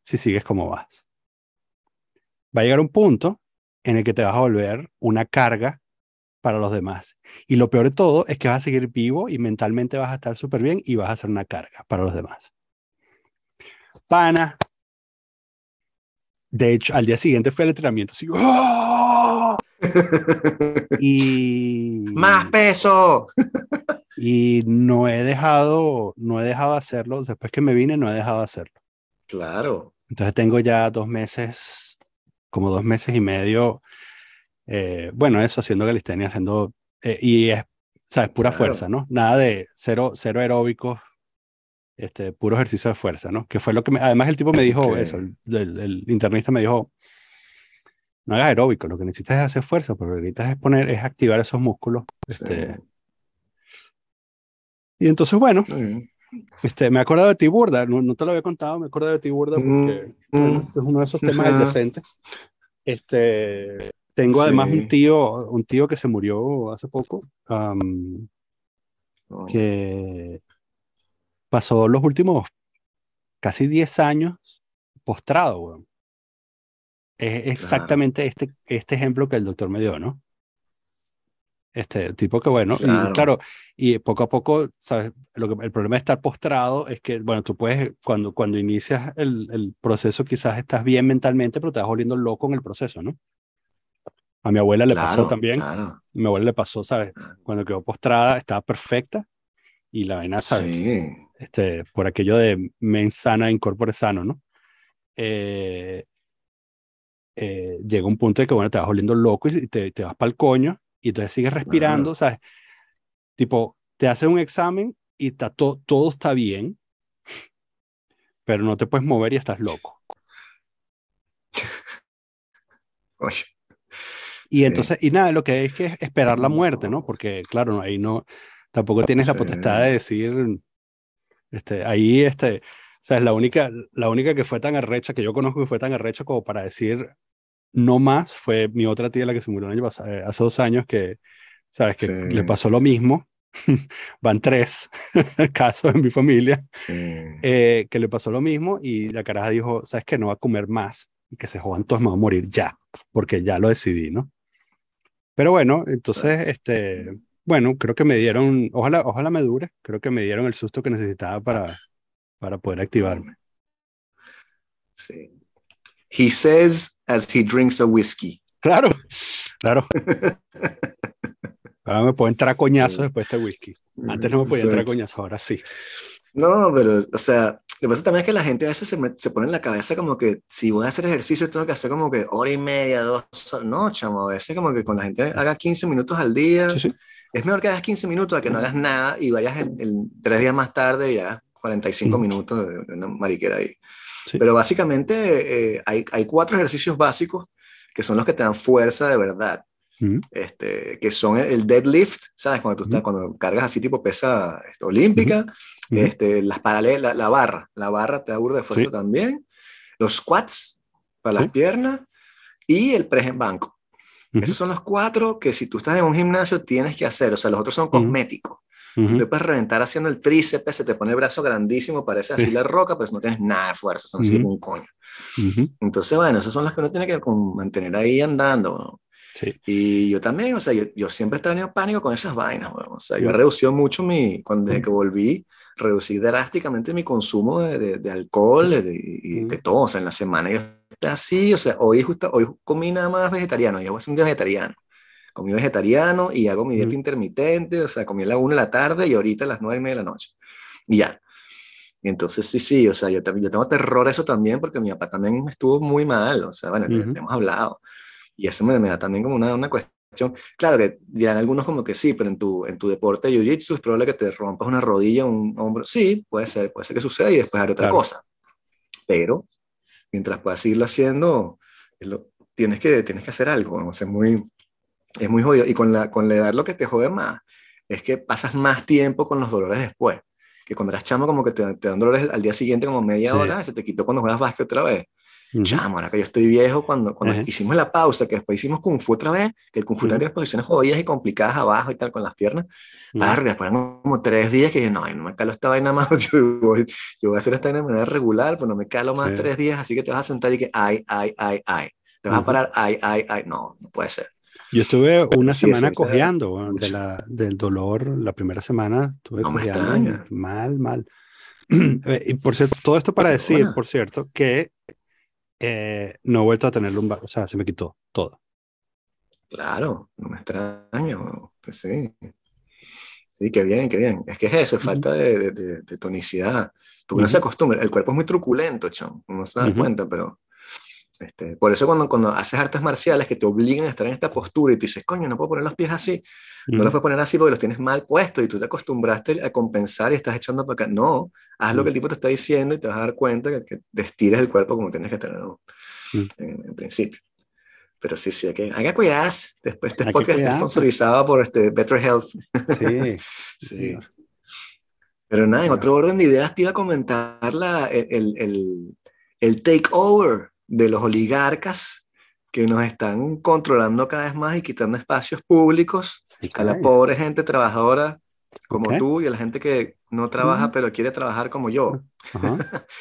si sigues como vas. Va a llegar un punto en el que te vas a volver una carga para los demás. Y lo peor de todo es que vas a seguir vivo y mentalmente vas a estar súper bien y vas a ser una carga para los demás. Pana. De hecho, al día siguiente fue el entrenamiento. Así, ¡oh! Y, ¡Más peso! y no he dejado, no he dejado de hacerlo. Después que me vine, no he dejado de hacerlo. Claro. Entonces tengo ya dos meses, como dos meses y medio, eh, bueno, eso, haciendo calistenia, haciendo, eh, y es, sabes, pura Claro. fuerza, ¿no? Nada de cero, cero aeróbicos, este, puro ejercicio de fuerza, ¿no? Que fue lo que, me- además el tipo me dijo eso, el, el- el internista me dijo, no hagas aeróbico, lo que necesitas es hacer fuerza, pero lo que necesitas es poner, es activar esos músculos, este, y entonces, bueno. Este, me acordado de ti burda, no, no te lo había contado, me acordado de ti burda porque, Mm, mm. es uno de esos temas Ajá. indecentes. Este, tengo además un tío, un tío que se murió hace poco, am, Oh, que pasó los últimos casi 10 años postrado, weón. Es exactamente este, este ejemplo que el doctor me dio, ¿no? Este tipo que, bueno, y Claro. claro, y poco a poco, ¿sabes? Lo que, el problema de estar postrado es que, bueno, tú puedes, cuando, cuando inicias el, el proceso, quizás estás bien mentalmente, pero te vas volviendo loco en el proceso, ¿no? A mi abuela le pasó Claro, también. claro. A mi abuela le pasó, ¿sabes? Cuando quedó postrada, estaba perfecta y la vaina, ¿sabes? Sí. este, por aquello de mens sana, incorpore sano, ¿no? Eh, eh, llega un punto de que, bueno, te vas volviendo loco y te, te vas para el coño y entonces sigues respirando, Ajá. ¿sabes? Tipo, te haces un examen y está to- todo está bien, pero no te puedes mover y estás loco. Oye, Y Sí. entonces, y nada, lo que hay es que esperar la muerte, ¿no? Porque, claro, no, ahí no, tampoco tienes la potestad de decir, este, ahí, este, o sea, es la única, la única que fue tan arrecha, que yo conozco que fue tan arrecha como para decir no más, fue mi otra tía, la que se murió el año pasado, eh, hace dos años, que, sabes, que Sí, le pasó lo mismo. Van tres casos en mi familia sí. eh, que le pasó lo mismo y la caraja dijo, sabes que no va a comer más y que se jodan todos, me voy a morir ya, porque ya lo decidí, ¿no? Pero bueno, entonces, este, bueno, creo que me dieron, ojalá, ojalá me dure, creo que me dieron el susto que necesitaba para, para poder activarme. Sí. He says as he drinks a whiskey. Claro, claro. Ahora me puedo entrar a Sí. después de este whisky. Antes no me podía entrar a coñazos, ahora sí. No, pero, o sea, lo que pasa también es que la gente a veces se, me- se pone en la cabeza como que si voy a hacer ejercicio tengo que hacer como que hora y media, dos horas. No, chamo, a veces como que con la gente haga 15 minutos al día. Sí, sí. Es mejor que hagas 15 minutos a que no hagas nada y vayas en, en tres días más tarde y hagas 45 Mm. minutos de una mariquera ahí. Sí. Pero básicamente eh, hay, hay cuatro ejercicios básicos que son los que te dan fuerza de verdad. Mm. Este, que son el, el deadlift, ¿sabes? Cuando tú estás, Ujú. cuando cargas así tipo pesa este, olímpica, Ujú. este, las paralelas, la, la barra, la barra te da burda de fuerza Sí. también, los squats para Sí. las piernas y el press en banco. Esos son los cuatro que si tú estás en un gimnasio tienes que hacer, o sea, los otros son cosméticos. Ujú. Te puedes reventar haciendo el tríceps, se te pone el brazo grandísimo, parece así Sí. la roca, pero no tienes nada de fuerza, son así Ujú. como un coño. Ujú. Entonces, bueno, esas son las que uno tiene que mantener ahí andando. Sí. Y yo también, o sea, yo, yo siempre he tenido pánico con esas vainas. O sea, yo he reducido mucho mi, cuando desde que volví, reducí drásticamente mi consumo de, de, de alcohol de- y de Mm. todo. O sea, en la semana yo así, o sea, hoy, justo, hoy comí nada más vegetariano, yo voy a hacer un día vegetariano. Comí vegetariano y hago mi dieta Mm. intermitente, o sea, comí a la una de la tarde y ahorita a las nueve y media de la noche. Y ya. Y entonces sí, sí, o sea, yo, yo tengo terror a eso también porque mi papá también estuvo muy mal, o sea, bueno, Ujú. hemos hablado. Y eso me, me da también como una, una cuestión. Claro que dirán algunos como que sí, pero en tu, en tu deporte de jiu-jitsu es probable que te rompas una rodilla, un hombro. Sí, puede ser, puede ser que suceda y después haré otra Claro. cosa. Pero mientras puedas seguirlo haciendo, lo- tienes, que, tienes que hacer algo. O sea, es muy, es muy jodido. Y con la, con la edad lo que te jode más es que pasas más tiempo con los dolores después. Que cuando eras chamo como que te, te dan dolores al día siguiente como media Sí. hora, se te quitó cuando juegas básquet otra vez. Ujú. Chamo, ahora que yo estoy viejo, cuando, cuando Ajá. hicimos la pausa, que después hicimos Kung Fu otra vez, que el Kung Fu Ujú. también tiene posiciones jodidas y complicadas abajo y tal con las piernas, Ujú. Verga, fueron como tres días que dije, no, no me calo esta vaina más, yo voy, yo voy a hacer esta vaina de manera regular, pues no me calo más Sí. tres días, así que te vas a sentar y que, ay, ay, ay, ay, te vas a parar, ay, ay, ay, no, no puede ser. Yo estuve una sí, semana cojeando de la, del dolor, la primera semana estuve No cojeando mal, mal. Eh, y por cierto, todo esto para decir, Perdona. por cierto, que eh, no he vuelto a tener lumbar, o sea, se me quitó todo. Claro, no me extraño, pues sí. Sí, qué bien, qué bien. Es que es eso, es falta de, de- de- tonicidad. Porque uno se Ujú. acostumbra, el cuerpo es muy truculento, chon, uno se da Ujú. cuenta, pero este, por eso cuando, cuando haces artes marciales que te obligan a estar en esta postura y tú dices, coño, no puedo poner los pies así, no los puedes poner así porque los tienes mal puestos y tú te acostumbraste a compensar y estás echando para acá. No, haz lo que el tipo te está diciendo y te vas a dar cuenta que, que te el cuerpo como tienes que tenerlo Mm. en, en principio. Pero sí, sí, hay que, hay que cuidarse. Después este podcast está sponsorizado por este Better Health. Sí, Sí. Pero nada, en otro orden de ideas te iba a comentar la, el, el, el takeover de los oligarcas que nos están controlando cada vez más y quitando espacios públicos a la pobre gente trabajadora como Ok. tú y a la gente que no trabaja Ujú. pero quiere trabajar como yo. Ajá.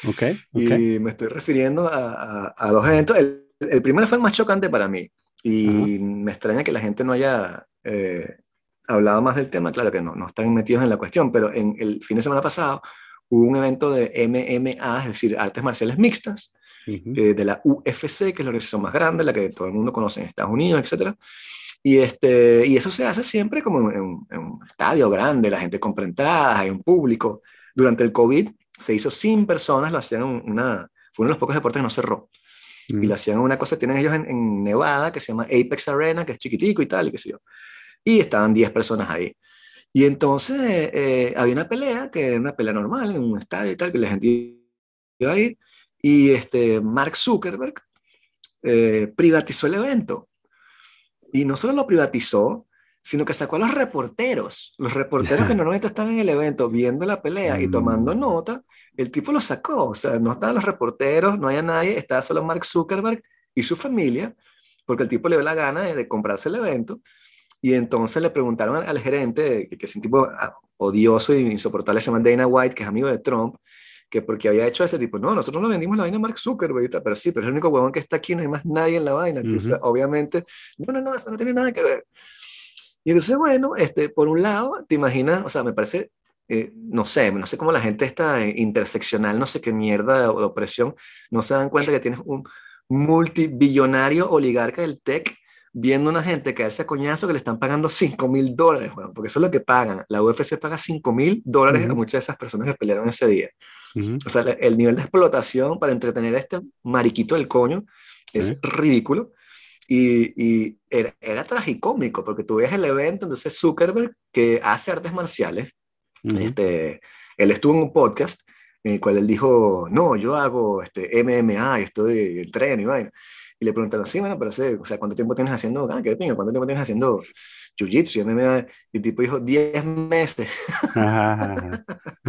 Ok, ok. Y me estoy refiriendo a, a- a dos eventos. El, el primero fue el más chocante para mí y me extraña que la gente no haya eh, hablado más del tema. Claro que no, no están metidos en la cuestión, pero en el fin de semana pasado hubo un evento de MMA, es decir, artes marciales mixtas, Eh, de la UFC, que es la organización más grande, la que todo el mundo conoce en Estados Unidos, etc. Y, este, y eso se hace siempre como en, un- en un estadio grande, la gente compra entradas, hay un público. Durante el COVID se hizo sin personas, lo hacían un- una, fue uno de los pocos deportes que no cerró. Y Ujú. lo hacían una cosa, tienen ellos en, en Nevada, que se llama Apex Arena, que es chiquitico y tal, y qué sé yo. Y estaban 10 personas ahí. Y entonces eh, había una pelea, que era una pelea normal, en un estadio y tal, que la gente iba a ir, y este, Mark Zuckerberg eh, privatizó el evento. Y no solo lo privatizó, sino que sacó a los reporteros, los reporteros que normalmente están en el evento viendo la pelea y tomando mm. nota, el tipo lo sacó, o sea, no estaban los reporteros, no había nadie, estaba solo Mark Zuckerberg y su familia, porque el tipo le dio la gana de, comprarse el evento, y entonces le preguntaron al, gerente, que, es un tipo ah, odioso e insoportable, se llama Dana White, que es amigo de Trump, que porque había hecho ese tipo, no, nosotros no vendimos la vaina a Mark Zuckerberg, pero sí, pero es el único huevón que está aquí, no hay más nadie en la vaina, obviamente, no, no, no, esto no tiene nada que ver. Y entonces, bueno, este, por un lado, te imaginas, o sea, me parece, eh, no sé, no sé cómo la gente está interseccional, no sé qué mierda de, opresión, no se dan cuenta que tienes un multibillonario oligarca del tech viendo una gente caerse a coñazo que le están pagando 5 mil dólares, bueno, porque eso es lo que pagan. La UFC paga 5 mil dólares a muchas de esas personas que pelearon ese día. O sea, el nivel de explotación para entretener a este mariquito del coño es ridículo. Y, y era, era, tragicómico, porque tú ves el evento, entonces Zuckerberg, que hace artes marciales, este, él estuvo en un podcast en el cual él dijo, no, yo hago este, MMA, estoy en tren y vaina. Y le preguntaron, sí, bueno, pero sé, o sea, ¿cuánto tiempo tienes haciendo, ah, qué pingo, cuánto tiempo tienes haciendo jiu-jitsu y MMA? Y el tipo dijo, 10 meses. Eh,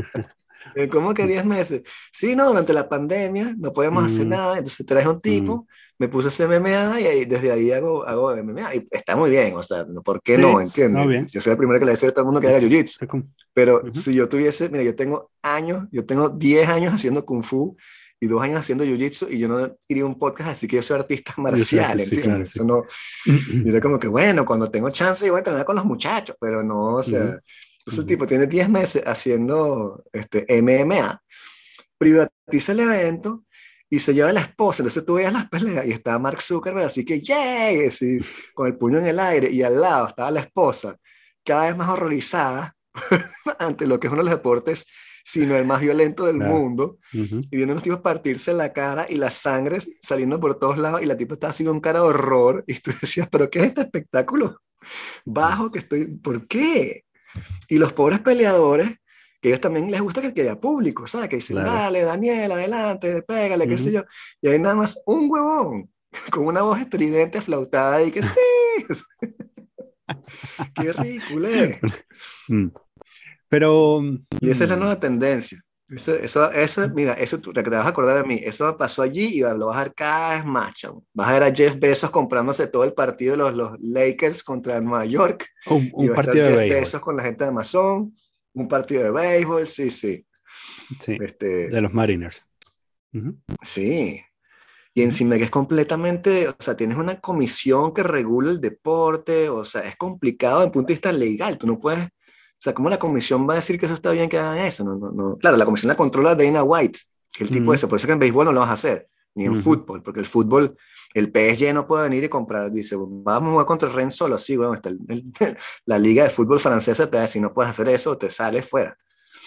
¿Cómo que 10 meses? Sí, no, durante la pandemia no podemos hacer mm. nada, entonces traje un tipo, mm. me puse ese MMA y desde ahí hago, hago MMA. Y está muy bien, o sea, ¿por qué no? ¿Entiendes? Yo soy el primero que le decía a todo el mundo que haga jiu-jitsu. Pero si yo tuviese, mira, yo tengo años, yo tengo 10 años haciendo kung fu y dos años haciendo jiu-jitsu y yo no iría a un podcast así que yo soy artista marcial, ¿entiendes? Eso no, yo como que, bueno, cuando tengo chance yo voy a entrenar con los muchachos, pero no, o sea, entonces el tipo tiene 10 meses haciendo este, MMA, privatiza el evento y se lleva a la esposa. Entonces tú veías las peleas y estaba Mark Zuckerberg, así que ¡yay! Así, con el puño en el aire y al lado estaba la esposa, cada vez más horrorizada ante lo que es uno de los deportes, sino el más violento del mundo, y viendo a los tipos partirse la cara y la sangre saliendo por todos lados, y la tipa estaba así con cara de horror, y tú decías, ¿pero qué es este espectáculo bajo que estoy? ¿Por qué? Y los pobres peleadores, que a ellos también les gusta que, haya público, ¿sabes? Que dicen, dale, Daniel, adelante, pégale, qué sé yo. Y hay nada más un huevón con una voz estridente, flautada y que sí. qué ridículo. Mm. Pero... Y esa es la mm. nueva tendencia. Eso, eso, eso, mira, eso te vas a acordar de mí, eso pasó allí y lo vas a ver cada vez más, Vas a ver a Jeff Bezos comprándose todo el partido de los, los Lakers contra Nueva York. Un, un partido de Jeff Bezos con la gente de Amazon, un partido de béisbol, sí, sí. Sí, este, de los Mariners. Sí. Y encima que es completamente, o sea, tienes una comisión que regula el deporte, o sea, es complicado desde el punto de vista legal, tú no puedes o sea, ¿cómo la comisión va a decir que eso está bien que hagan eso? No, no, no. Claro, la comisión la controla Dana White, que el tipo ese, por eso que en béisbol no lo vas a hacer, ni en fútbol, porque el fútbol, el PSG no puede venir y comprar, dice, vamos a jugar contra el Rennes solo, sí, bueno, está la liga de fútbol francesa te dice, si no puedes hacer eso, te sales fuera.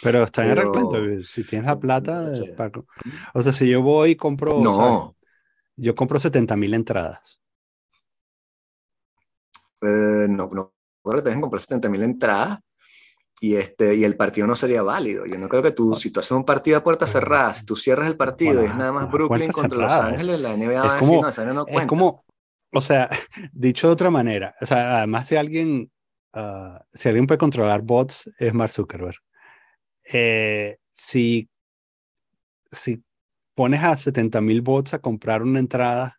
Pero está en reglamento, si tienes la plata, o sea, si yo voy y compro, no. yo compro 70 mil entradas. Eh, no, no, ahora te dejan comprar 70 mil entradas, y, este, y el partido no sería válido. Yo no creo que tú, si tú haces un partido a puertas cerradas, si tú cierras el partido y es nada más Brooklyn contra Los Ángeles, la NBA va a decir, no, esa no cuenta. Es como, o sea, dicho de otra manera, o sea, además si alguien, uh, si alguien puede controlar bots, es Mark Zuckerberg. Eh, si, si pones a 70 mil bots a comprar una entrada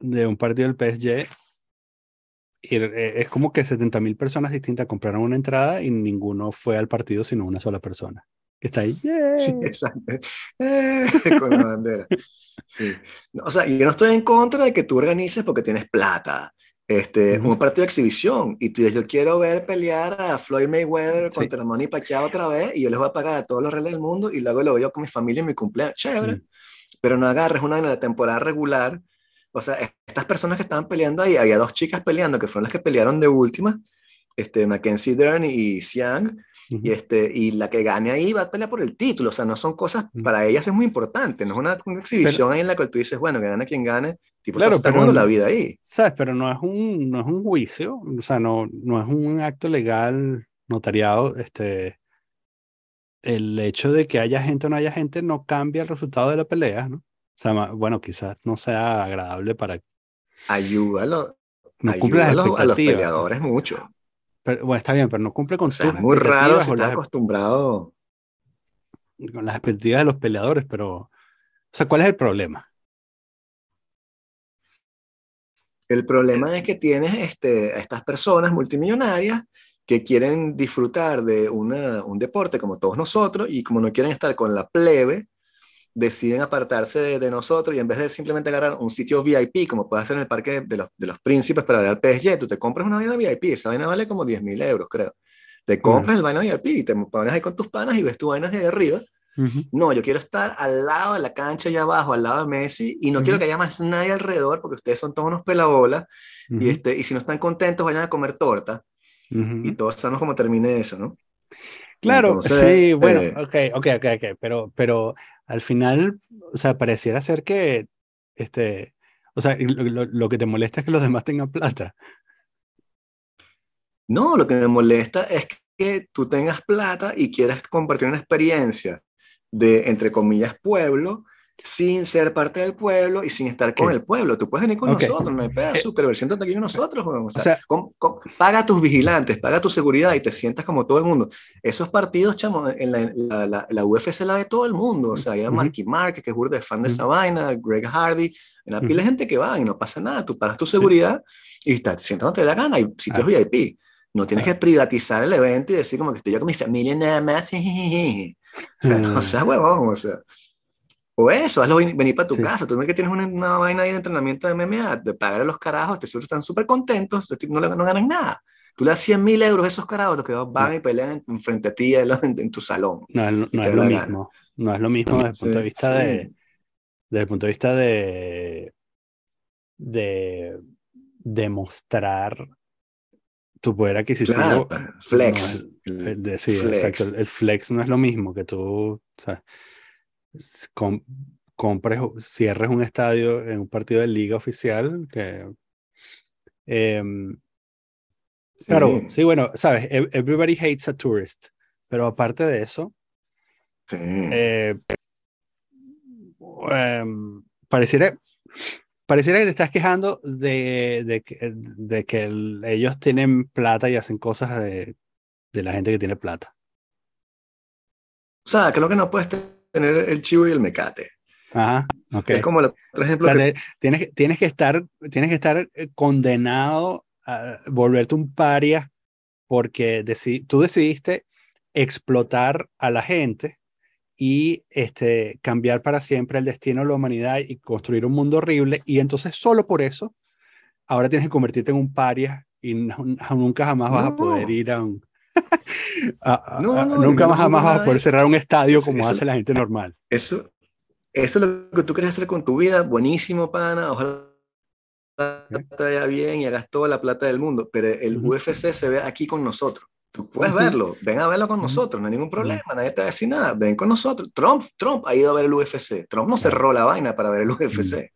de un partido del PSG, es como que 70 mil personas distintas compraron una entrada y ninguno fue al partido sino una sola persona. Que está ahí. Sí, exacto. Eh, con la bandera. Sí. O sea, yo no estoy en contra de que tú organices porque tienes plata. Este, un partido de exhibición y tú dices, yo quiero ver pelear a Floyd Mayweather contra Manny Pacquiao otra vez y yo les voy a pagar a todos los reyes del mundo y luego lo veo con mi familia en mi cumpleaños, chévere, pero no agarres una en la temporada regular o sea, estas personas que estaban peleando ahí, había dos chicas peleando que fueron las que pelearon de última, este, Mackenzie Dern y Xiang, y, este, y la que gane ahí va a pelear por el título, o sea, no son cosas, para ellas es muy importante, no es una, exhibición ahí en la que tú dices, bueno, que gane quien gane, tipo, claro, pero la vida ahí. ¿Sabes? Pero no es un, no es un juicio, o sea, no, no es un acto legal notariado, este, el hecho de que haya gente o no haya gente no cambia el resultado de la pelea, ¿no? Sea, bueno, quizás no sea agradable para... Ayúdalo. No cumple a, los, a los peleadores mucho. Pero, bueno, está bien, pero no cumple con o es muy raro si estás acostumbrado. Con las expectativas de los peleadores, pero... O sea, ¿cuál es el problema? El problema es que tienes este, a estas personas multimillonarias que quieren disfrutar de un deporte como todos nosotros y como no quieren estar con la plebe, deciden apartarse de, nosotros y en vez de simplemente agarrar un sitio VIP, como puede hacer en el Parque de los, de los Príncipes para ver al PSG, tú te compras una vaina VIP, esa vaina vale como 10 mil euros, creo. Te compras el vaina VIP y te pones ahí con tus panas y ves tu vaina de arriba. No, yo quiero estar al lado de la cancha allá abajo, al lado de Messi, y no quiero que haya más nadie alrededor, porque ustedes son todos unos pelabolas, y, este, y si no están contentos, vayan a comer torta. Y todos sabemos cómo termine eso, ¿no? Claro, sí, bueno, eh, ok, ok, ok, ok, pero, pero al final, o sea, pareciera ser que, este, o sea, lo, lo que te molesta es que los demás tengan plata. No, lo que me molesta es que tú tengas plata y quieras compartir una experiencia de, entre comillas, pueblo, sin ser parte del pueblo y sin estar con el pueblo. Tú puedes venir con nosotros, no hay pedazo, pero siéntate aquí con nosotros. O sea, paga tus vigilantes, paga tu seguridad y te sientas como todo el mundo. Esos partidos, chamo, en la, la, la, UFC la ve todo el mundo. O sea, hay a Marky Mark, que es de fan de esa vaina, Greg Hardy, en la pila de gente que va y no pasa nada. Tú pagas tu seguridad y estás, siéntate donde te da gana. Hay sitios ah. VIP. No tienes que privatizar el evento y decir como que estoy yo con mi familia nada más. O sea, no sea huevón, o sea. O eso, hazlo venir para tu casa. Tú ves que tienes una, vaina ahí de entrenamiento de MMA, de pagar a los carajos, te están súper contentos, no, no ganan nada. Tú le das 100 mil euros a esos carajos, los que van y pelean en, frente a ti en, tu salón. No, no, es lo mismo. No es lo mismo desde el punto de vista de. Desde el punto de vista de. de demostrar tu poder adquisitivo. flex. el, sí, exacto. El, flex no es lo mismo que tú, o sea, compres, cierres un estadio en un partido de liga oficial que. Em, claro, sí, bueno, sabes, everybody hates a tourist, pero aparte de eso, eh, em, pareciera, pareciera que te estás quejando de, de, que, de que ellos tienen plata y hacen cosas de, de, la gente que tiene plata. O sea, creo que no puedes tener el chivo y el mecate. Ajá, ok. Es como el otro ejemplo. tienes, tienes, que estar, tienes que estar eh, condenado a volverte un paria porque tú decidiste explotar a la gente y este, cambiar para siempre el destino de la humanidad y construir un mundo horrible. Y entonces solo por eso, ahora tienes que convertirte en un paria y nunca jamás vas a poder ir a un... nunca más jamás vas a poder cerrar un estadio como hace la gente normal. Eso, eso es lo que tú quieres hacer con tu vida. Buenísimo, pana. Ojalá te vaya bien y hagas toda la plata del mundo. Pero el UFC se ve aquí con nosotros. Tú puedes verlo, ven a verlo con nosotros, no hay ningún problema, nadie te va a decir nada, ven con nosotros. Trump, Trump ha ido a ver el UFC, Trump no cerró la vaina para ver el UFC.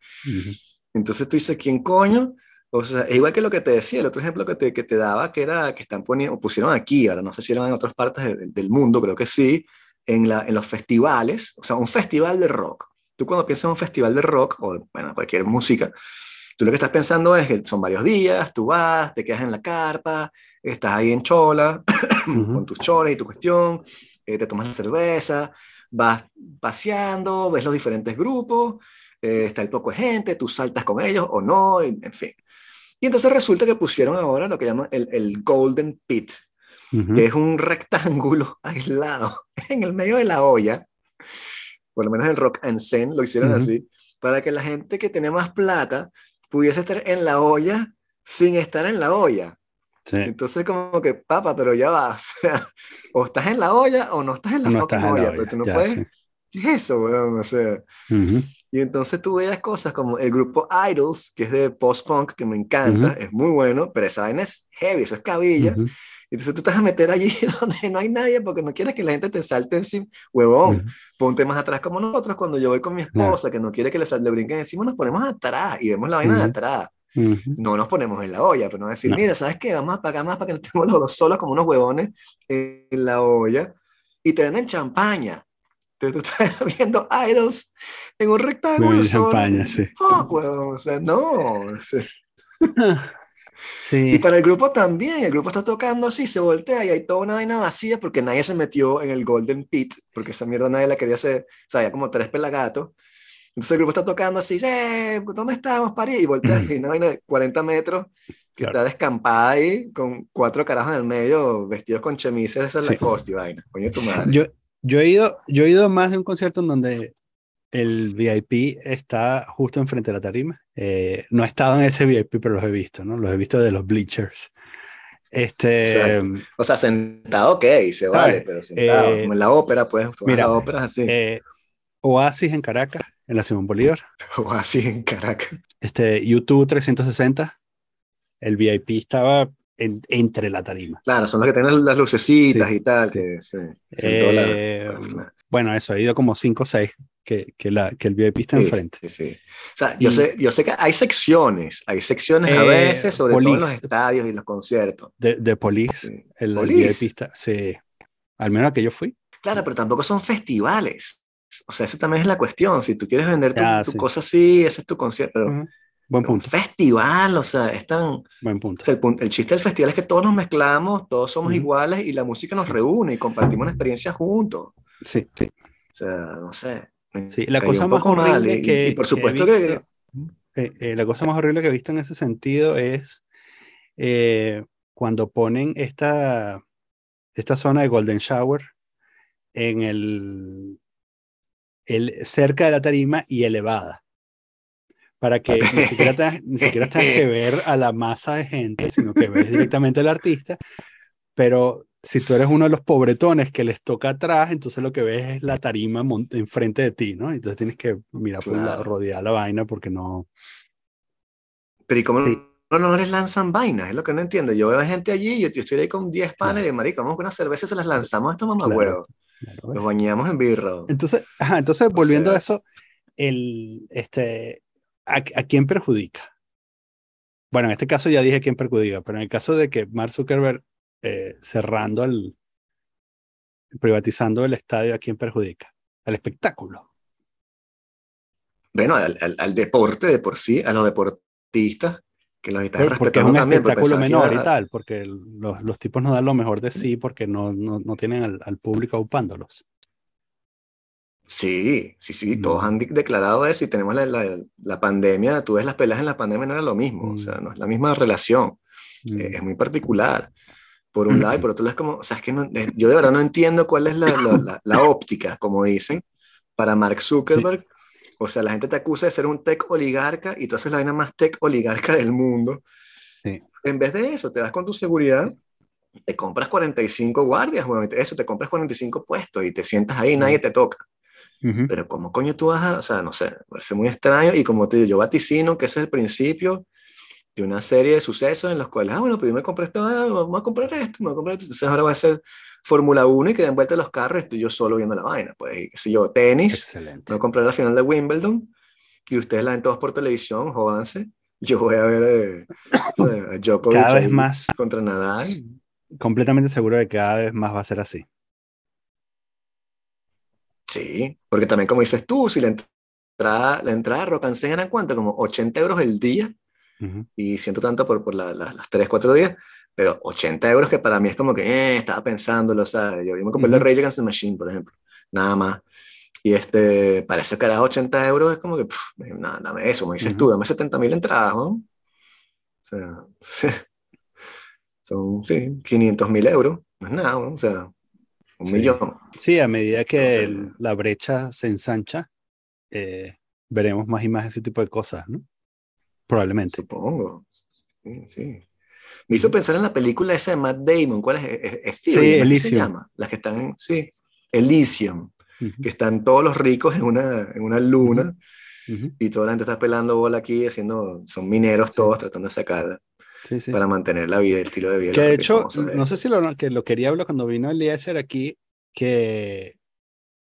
Entonces tú dices, ¿quién coño? O sea, es igual que lo que te decía, el otro ejemplo que te, que te daba, que era que están poniendo, pusieron aquí, ahora no sé si eran en otras partes del mundo, creo que sí, en, la, en los festivales, o sea, un festival de rock. Tú cuando piensas en un festival de rock, o bueno, cualquier música, tú lo que estás pensando es que son varios días, tú vas, te quedas en la carpa, estás ahí en chola, con tus cholas y tu cuestión, eh, te tomas la cerveza, vas paseando, ves los diferentes grupos, eh, está el poco de gente, tú saltas con ellos o no, en fin. Y entonces resulta que pusieron ahora lo que llaman el, el Golden Pit, que es un rectángulo aislado en el medio de la olla, por lo menos el Rock and Zen lo hicieron así, para que la gente que tiene más plata pudiese estar en la olla sin estar en la olla. Entonces como que, papa, pero ya vas. O, estás en la olla o no estás en la olla, pero tú no puedes... ¿Qué es eso, weón? O sea... Y entonces tú veas cosas como el grupo Idols, que es de post-punk, que me encanta, es muy bueno, pero esa vaina es heavy, eso es cabilla. Entonces tú te vas a meter allí donde no hay nadie porque no quieres que la gente te salte encima. Huevón, ponte más atrás como nosotros cuando yo voy con mi esposa, que no quiere que le, le brinquen encima, nos ponemos atrás y vemos la vaina de atrás. No nos ponemos en la olla, pero no decir, mira, ¿sabes qué? Vamos a pagar más para que no estemos los dos solos como unos huevones en la olla. y te venden champaña. Tú estás viendo idols en un rectángulo. Solo. champaña, sí. Fuck, weón, o sea, no. o sea, Y Sí, para el grupo también, el grupo está tocando así, se voltea y hay toda una vaina vacía porque nadie se metió en el Golden Pit, porque esa mierda nadie la quería hacer, o sea, había como tres pelagatos. Entonces el grupo está tocando así, ¡eh! ¿Dónde estamos, París? Y voltea y una vaina de 40 metros que Claro. está descampada ahí con cuatro carajos en el medio, vestidos con chemises de Sí. Lacoste y vaina. Coño, tu madre. yo, yo, he ido, yo he ido a más de un concierto en donde el VIP está justo enfrente de la tarima. Eh, no he estado en ese VIP, pero los he visto, ¿no? Los he visto de los bleachers. Este, Exacto. O sea, sentado, ok, se vale, pero sentado, Eh, como en la ópera, pues, mira, la ópera así, eh, Oasis en Caracas, en la Simón Bolívar. o así en Caracas. Este, YouTube 360. El VIP estaba en- entre la tarima. Claro, son los que tienen las lucecitas Sí, y tal, sí. que sí, la- Eh, final. bueno, eso, he ido como 5 o 6 que, que, la, que el VIP está enfrente. sí, sí. O sea, yo, Y- sé, yo sé que hay secciones, hay secciones a Eh, veces, sobre todo en los Police. estadios y los conciertos. De, de Police, el, el Police. VIP está, sí. Al menos a que yo fui. Claro, pero tampoco son festivales. O sea, esa también es la cuestión. Si tú quieres vender tu, Ah, tu sí. cosa así, ese es tu concierto. Pero Ujú. Buen un punto, festival, o sea, es tan... buen o punto. sea, el, chiste del festival es que todos nos mezclamos, todos somos iguales y la música nos Sí. reúne y compartimos una experiencia juntos. Sí, sí. O sea, no sé. Sí, la cosa un más mal, horrible y- que- y por supuesto que, visto- Eh, eh, la cosa más horrible que he visto en ese sentido es eh, cuando ponen esta, esta zona de Golden Shower en el, el cerca de la tarima y elevada. Para que ni siquiera tengas, ni siquiera tengas que ver a la masa de gente, sino que ves directamente al artista. Pero si tú eres uno de los pobretones que les toca atrás, entonces lo que ves es la tarima enfrente de ti, ¿no? Entonces tienes que mirar por un lado, Claro. rodear la vaina porque no. Pero ¿y cómo Sí. no, no les lanzan vainas? Es lo que no entiendo. Yo veo gente allí, yo, yo estoy ahí con 10 panes Claro. y marico, vamos con una cerveza y se las lanzamos a estos Claro. mamagüeos. Claro, Los bañamos en birra. Entonces, ajá, entonces volviendo sea- a eso, el, este, ¿a, a quién perjudica? Bueno, en este caso ya dije quién perjudica, pero en el caso de que Mark Zuckerberg eh, cerrando el, privatizando el estadio, ¿a quién perjudica? Al espectáculo. Bueno, al, al- al deporte de por sí, a los deportistas, que los están Pero porque es un también. porque espectáculo menor y tal, porque los, los tipos no dan lo mejor de sí porque no, no, no tienen al, al público upándolos. Sí, sí, sí, Mm. todos han de- declarado eso y tenemos la, la- la pandemia, tú ves las peleas en la pandemia, no era lo mismo, o sea, Mm. no es la misma relación, Mm. eh, es muy particular. Por un lado y por otro lado es como, o sea, es que no- eh, yo de verdad no entiendo cuál es la, la- óptica, como dicen, para Mark Zuckerberg. O sea, la gente te acusa de ser un tech oligarca y tú haces la vaina más tech oligarca del mundo. Sí. En vez de eso, te vas con tu seguridad, te compras 45 guardias, te- eso, te compras 45 puestos y te sientas ahí nadie te toca. Ujú. Pero ¿cómo coño tú vas a, o sea, no sé, me parece muy extraño y como te digo, yo vaticino que ese es el principio de una serie de sucesos en los cuales, ah, bueno, primero compré esto, ah, vamos a comprar esto, vamos a comprar esto, entonces ahora va a ser Fórmula 1 y que den vuelta los carros, estoy yo solo viendo la vaina, pues, y qué sé yo, tenis, Excelente. no compré la final de Wimbledon y ustedes la ven todos por televisión, jódanse, yo voy a ver eh, a Djokovic Cada vez más, contra Nadal, completamente seguro de que cada vez más va a ser así. Sí, porque también como dices tú, si la entrada, la entrada a Rock and Sing eran cuánto, como 80 euros el día, Ujú. y siento tanto por, por la- la- las 3, 4 días, pero 80 euros que para mí es como que, eh, estaba pensándolo, sea, yo, yo me compré el de Ujú. Rage Against the Machine, por ejemplo, nada más. Y este, para ese carajo 80 euros es como que, pff, nada, dame eso, me dices Ujú. tú, dame 70 mil entradas, ¿no? O sea, son, sí, 500 mil euros, no es nada, ¿no? O sea, un Sí. millón. Sí, a medida que Entonces- el- la brecha se ensancha, eh, veremos más y más ese tipo de cosas, ¿no? Probablemente. Supongo. Sí, sí. Me hizo pensar en la película esa de Matt Damon. ¿Cuál es? Es, es Sí, Ethereum, ¿es que se Elysium. llama? Las que están. Sí, Elysium. Que están todos los ricos en una, en una luna y toda la gente está pelando bola aquí, haciendo. Son mineros todos tratando de sacar Sí, sí. para mantener la vida, el estilo de vida. Que de hecho, no sé si lo, que lo quería hablar cuando vino Eliezer aquí, que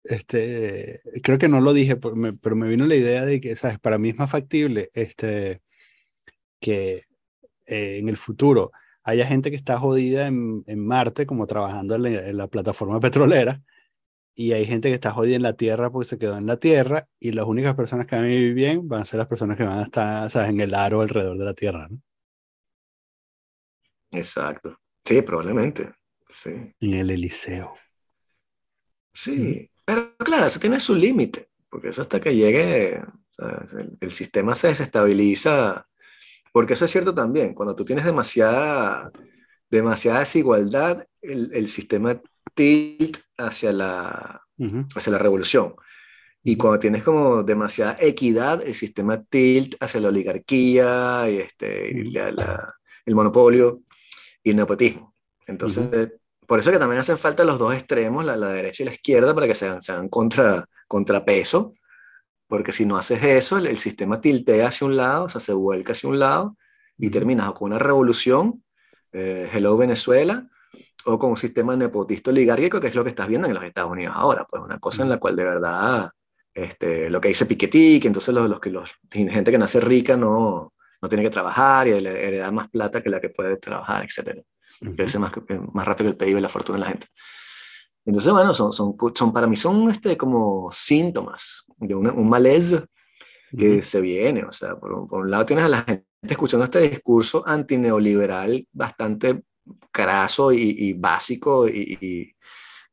este, creo que no lo dije, pero me, pero me vino la idea de que, ¿sabes? Para mí es más factible este, que eh, en el futuro haya gente que está jodida en, en Marte, como trabajando en la, en la plataforma petrolera, y hay gente que está jodida en la tierra porque se quedó en la tierra y las únicas personas que van a vivir bien van a ser las personas que van a estar ¿sabes? en el aro alrededor de la tierra. ¿no? Exacto. Sí, probablemente. Sí. En el Eliseo. Sí, pero claro, eso tiene su límite, porque eso hasta que llegue, el, el, sistema se desestabiliza, porque eso es cierto también, cuando tú tienes demasiada, demasiada desigualdad, el, el sistema tilt hacia la, hacia la revolución. Y cuando tienes como demasiada equidad, el sistema tilt hacia la oligarquía y este, el monopolio y nepotismo. Entonces, por eso que también hacen falta los dos extremos, la, la derecha y la izquierda, para que sean, sean contra, contrapeso, porque si no haces eso, el, sistema tiltea hacia un lado, o sea, se vuelca hacia un lado y terminas con una revolución, eh, hello Venezuela, o con un sistema nepotista oligárquico, que es lo que estás viendo en los Estados Unidos ahora, pues una cosa en la cual de verdad, este, lo que dice Piketty, que entonces los, los, que los, gente que nace rica no, no tiene que trabajar y hereda más plata que la que puede trabajar, etc. Crece más, más rápido el PIB y la fortuna de la gente. Entonces, bueno, son, son, son para mí son este, como síntomas de un malaise que se viene. O sea, por un, por un, lado tienes a la gente escuchando este discurso antineoliberal bastante craso y, básico y,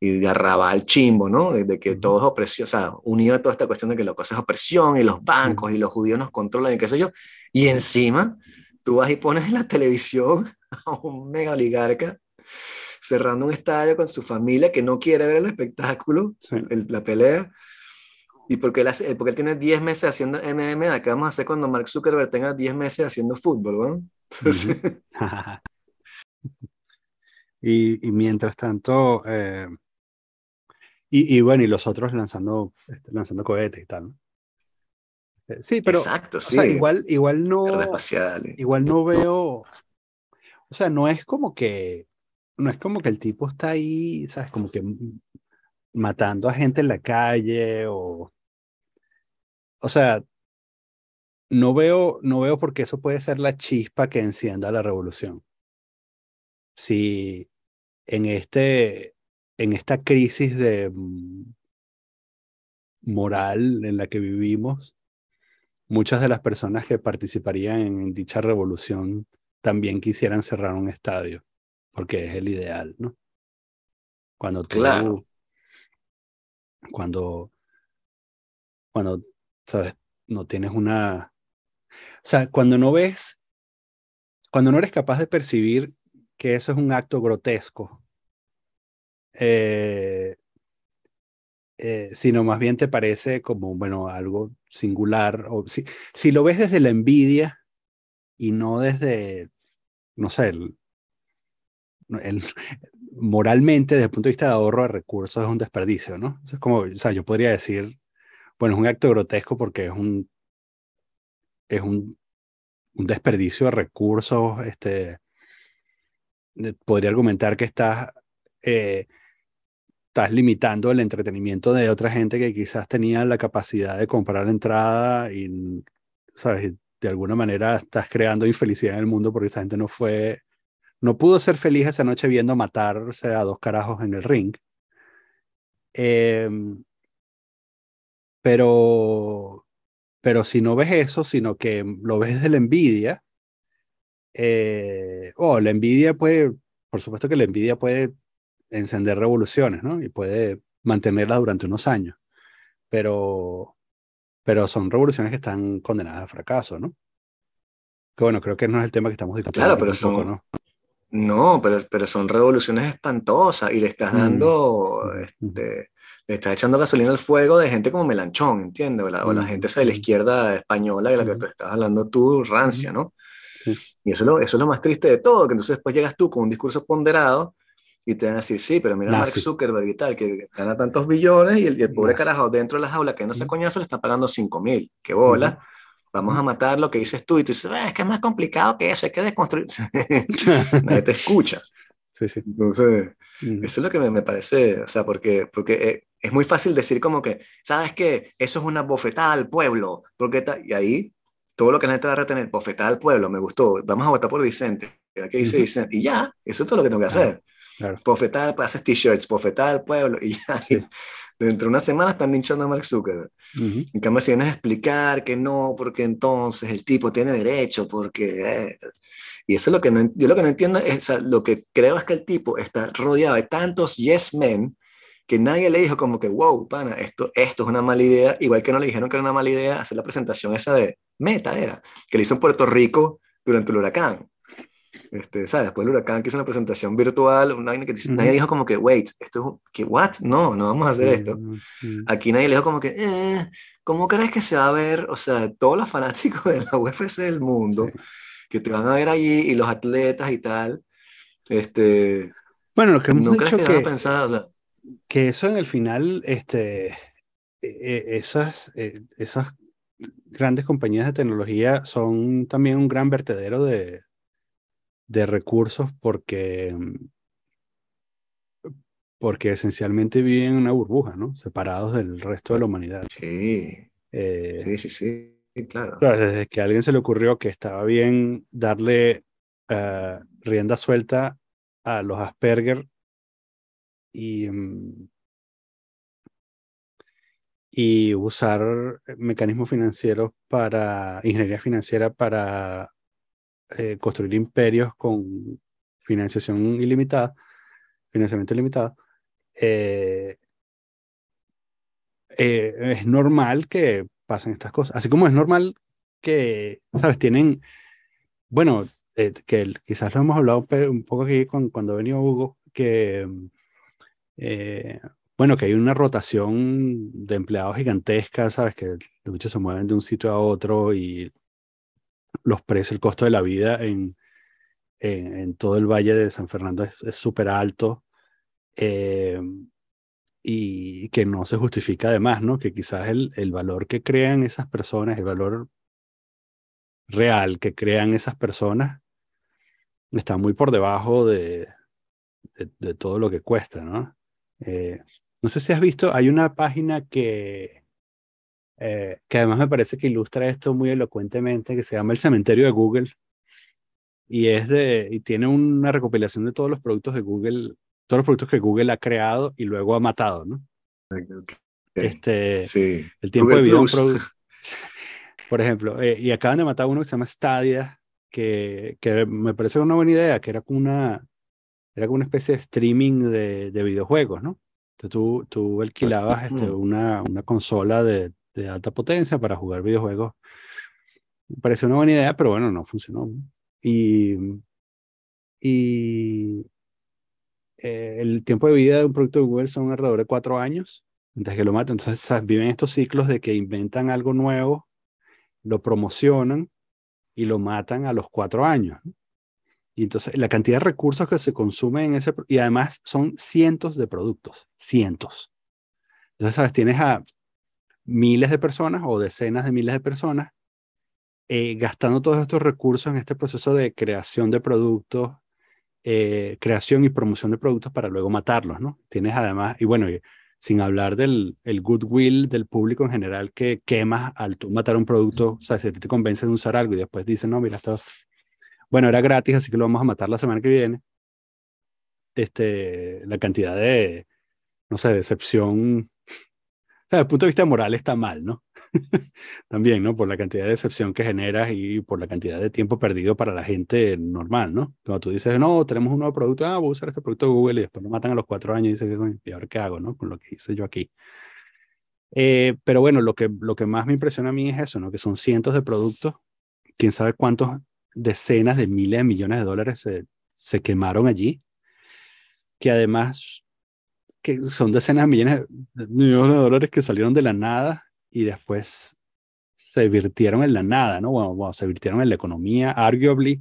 y, de arrabal chimbo, ¿no? De, que todo es opresión, o sea, unido a toda esta cuestión de que lo que es opresión y los bancos y los judíos nos controlan y qué sé yo. Y encima, tú vas y pones en la televisión a un mega oligarca cerrando un estadio con su familia que no quiere ver el espectáculo, la pelea. Y porque él, hace, porque él tiene 10 meses haciendo MMA, ¿qué vamos a hacer cuando Mark Zuckerberg tenga 10 meses haciendo fútbol? ¿no? y, y, mientras tanto, eh, y, y, bueno, y los otros lanzando, este, lanzando cohetes y tal, ¿no? Eh, sí, pero Exacto, sí. O sea, igual, igual no, igual no veo, o sea, no es como que, no es como que el tipo está ahí, sabes, como que matando a gente en la calle o, o sea, no veo, no veo por qué eso puede ser la chispa que encienda la revolución. Si en este, en esta crisis de mm, moral en la que vivimos, muchas de las personas que participarían en dicha revolución también quisieran cerrar un estadio, porque es el ideal, ¿no? Cuando tú, claro. cuando, cuando, sabes, no tienes una, o sea, cuando no ves, cuando no eres capaz de percibir que eso es un acto grotesco, eh, eh, sino más bien te parece como, bueno, algo singular. O, si, si lo ves desde la envidia y no desde, no sé, el, el, moralmente, desde el punto de vista de ahorro de recursos, es un desperdicio, ¿no? Es como, o sea, yo podría decir, bueno, es un acto grotesco porque es un, es un, un desperdicio de recursos, este, podría argumentar que estás, eh, estás limitando el entretenimiento de otra gente que quizás tenía la capacidad de comprar la entrada y, ¿sabes? De alguna manera estás creando infelicidad en el mundo porque esa gente no fue, no pudo ser feliz esa noche viendo matarse a dos carajos en el ring. Eh, pero, pero si no ves eso, sino que lo ves de la envidia, eh, oh, la envidia puede, por supuesto que la envidia puede encender revoluciones, ¿no? Y puede mantenerlas durante unos años, pero, pero son revoluciones que están condenadas al fracaso, ¿no? Que bueno, creo que no es el tema que estamos discutiendo. Claro, pero son, ¿no? No, pero, pero son revoluciones espantosas y le estás dando, mm. este, le estás echando gasolina al fuego de gente como Melanchón, ¿entiendes? O la, mm. o la gente esa de la izquierda española de la que tú estás hablando tú, rancia, ¿no? Y eso es, lo, eso es lo más triste de todo, que entonces después llegas tú con un discurso ponderado y te van a decir, sí, pero mira a Mark Zuckerberg y tal, que gana tantos billones y el, el pobre carajo dentro de las aulas que no se coñazo le está pagando 5 mil. ¡Qué bola! Vamos a matar lo que dices tú y tú dices, ah, es que es más complicado que eso, hay que desconstruir. Nadie te escucha. Sí, sí. Entonces, eso es lo que me, me, parece, o sea, porque, porque eh, es muy fácil decir como que, ¿sabes qué? Eso es una bofetada al pueblo, porque y ahí todo lo que la gente va a retener, bofetada al pueblo, me gustó, vamos a votar por Vicente. que dice Vicente, y ya, eso es todo lo que tengo que hacer. Claro. Profetar, haces t-shirts, profetar al pueblo, y ya. Dentro de una semana están linchando a Mark Zuckerberg. En cambio, si vienes a explicar que no, porque entonces el tipo tiene derecho, porque... Eh, y eso es lo que no, yo lo que no entiendo es, lo que creo es que el tipo está rodeado de tantos yes men que nadie le dijo como que, wow, pana, esto, esto es una mala idea, igual que no le dijeron que era una mala idea hacer la presentación esa de Meta, era, que le hizo en Puerto Rico durante el huracán. Este, ¿sabes? Después del huracán que hizo una presentación virtual, una que nadie dijo como que, wait, esto es, que, what? No, no vamos a hacer esto. Aquí nadie le dijo como que, eh, ¿cómo crees que se va a ver? O sea, todos los fanáticos de la UFC del mundo que te van a ver allí y los atletas y tal. Este, bueno, lo que hemos dicho que, que, que, eso en el final, este, e, e, esas, e, esas grandes compañías de tecnología son también un gran vertedero de, de recursos porque, porque esencialmente viven en una burbuja, ¿no? Separados del resto de la humanidad. Sí. Eh, sí, sí, sí, claro. Desde que a alguien se le ocurrió que estaba bien darle uh, rienda suelta a los Asperger y, mm, y usar mecanismos financieros para, ingeniería financiera para eh, construir imperios con financiación ilimitada, financiamiento ilimitado, eh, eh, es normal que pasen estas cosas. Así como es normal que, ¿sabes? Tienen, bueno, que quizás lo hemos hablado un poco aquí con, cuando venía Hugo, que, bueno, que hay una rotación de empleados gigantesca, ¿sabes? Que los bichos se mueven de un sitio a otro y los precios, el costo de la vida en, en, todo el valle de San Fernando es súper alto eh, y que no se justifica además, ¿no? Que quizás el, el valor que crean esas personas, el valor real que crean esas personas, está muy por debajo de, de, todo lo que cuesta, ¿no? Eh, no sé si has visto, hay una página que, eh, que además me parece que ilustra esto muy elocuentemente, que se llama El Cementerio de Google. Y, es de, y tiene una recopilación de todos los productos de Google, todos los productos que Google ha creado y luego ha matado, ¿no? Este, sí. El tiempo de vida un producto. Por ejemplo, eh, y acaban de matar uno que se llama Stadia, que, que me parece una buena idea, que era como una, era como una especie de streaming de, de videojuegos, ¿no? Entonces tú, tú alquilabas este, una, una consola de, de alta potencia para jugar videojuegos. Me pareció una buena idea, pero bueno, no funcionó. Y, y eh, el tiempo de vida de un producto de Google son alrededor de cuatro años antes que lo maten. Entonces viven estos ciclos de que inventan algo nuevo, lo promocionan y lo matan a los cuatro años. Y entonces la cantidad de recursos que se consumen en ese, y además son cientos de productos, cientos. Entonces, ¿sabes? Tienes a miles de personas o decenas de miles de personas eh, gastando todos estos recursos en este proceso de creación de productos, eh, creación y promoción de productos para luego matarlos, ¿no? Tienes además, y bueno, sin hablar del el goodwill del público en general que quemas al matar un producto, o sea, si te convences de usar algo y después dices, no, mira, esto, bueno, era gratis, así que lo vamos a matar la semana que viene. Este, la cantidad de, no sé, decepción desde el punto de vista moral está mal, ¿no? También, ¿no? Por la cantidad de decepción que generas y por la cantidad de tiempo perdido para la gente normal, ¿no? Cuando tú dices, no, tenemos un nuevo producto, ah, voy a usar este producto de Google y después lo matan a los cuatro años y dices, ¿y ahora qué hago, no? Con lo que hice yo aquí. Eh, pero bueno, lo que, lo que más me impresiona a mí es eso, ¿no? Que son cientos de productos, quién sabe cuántos decenas de miles de millones de dólares se, se quemaron allí, que además que son decenas de millones de millones de dólares que salieron de la nada y después se virtieron en la nada, ¿no? Bueno, se virtieron en la economía, arguably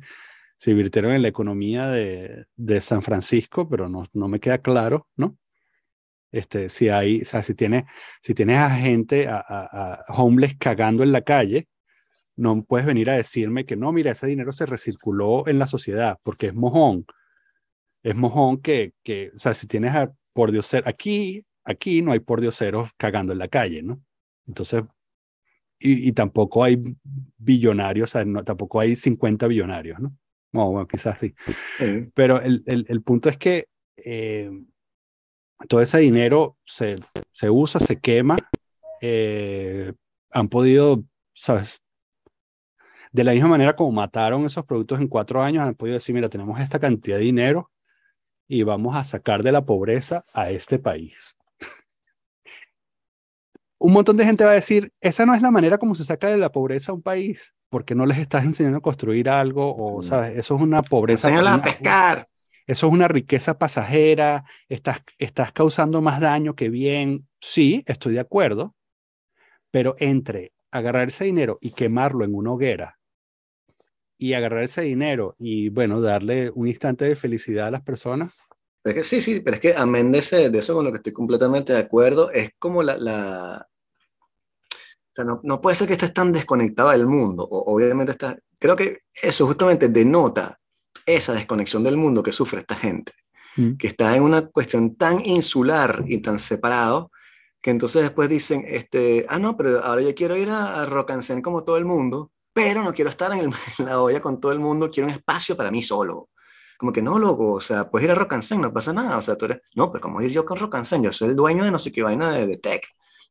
se virtieron en la economía de, de San Francisco, pero no, no me queda claro, ¿no? Este, si hay, o sea, si, tiene, si tienes a gente, a, a, homeless cagando en la calle, no puedes venir a decirme que no, mira, ese dinero se recirculó en la sociedad porque es mojón. Es mojón que, que o sea, si tienes a por ser Aquí, aquí no hay por dioseros cagando en la calle, ¿no? Entonces, y, tampoco hay billonarios, o sea, no, tampoco hay 50 billonarios, ¿no? bueno, quizás sí. Pero el, el, el, punto es que eh, todo ese dinero se, se usa, se quema. Eh, han podido, ¿sabes? De la misma manera como mataron esos productos en cuatro años, han podido decir, mira, tenemos esta cantidad de dinero y vamos a sacar de la pobreza a este país. un montón de gente va a decir, esa no es la manera como se saca de la pobreza a un país, porque no les estás enseñando a construir algo o, mm. ¿sabes? Eso es una pobreza. Enséñala a pescar. Eso es una riqueza pasajera, estás, estás causando más daño que bien. Sí, estoy de acuerdo, pero entre agarrar ese dinero y quemarlo en una hoguera y agarrar ese dinero y, bueno, darle un instante de felicidad a las personas. Pero que sí, sí, pero es que amén de, de, eso con lo que estoy completamente de acuerdo, es como la... la... O sea, no, no, puede ser que estés tan desconectado del mundo. O, obviamente está... Creo que eso justamente denota esa desconexión del mundo que sufre esta gente, mm. que está en una cuestión tan insular y tan separado, que entonces después dicen, este, ah, no, pero ahora yo quiero ir a, a Rock and como todo el mundo, pero no quiero estar en, la olla con todo el mundo, quiero un espacio para mí solo. Como que no, loco, o sea, puedes ir a Rock and no pasa nada, o sea, tú eres, no, pues como ir yo con Rock and yo soy el dueño de no sé qué vaina de, tech,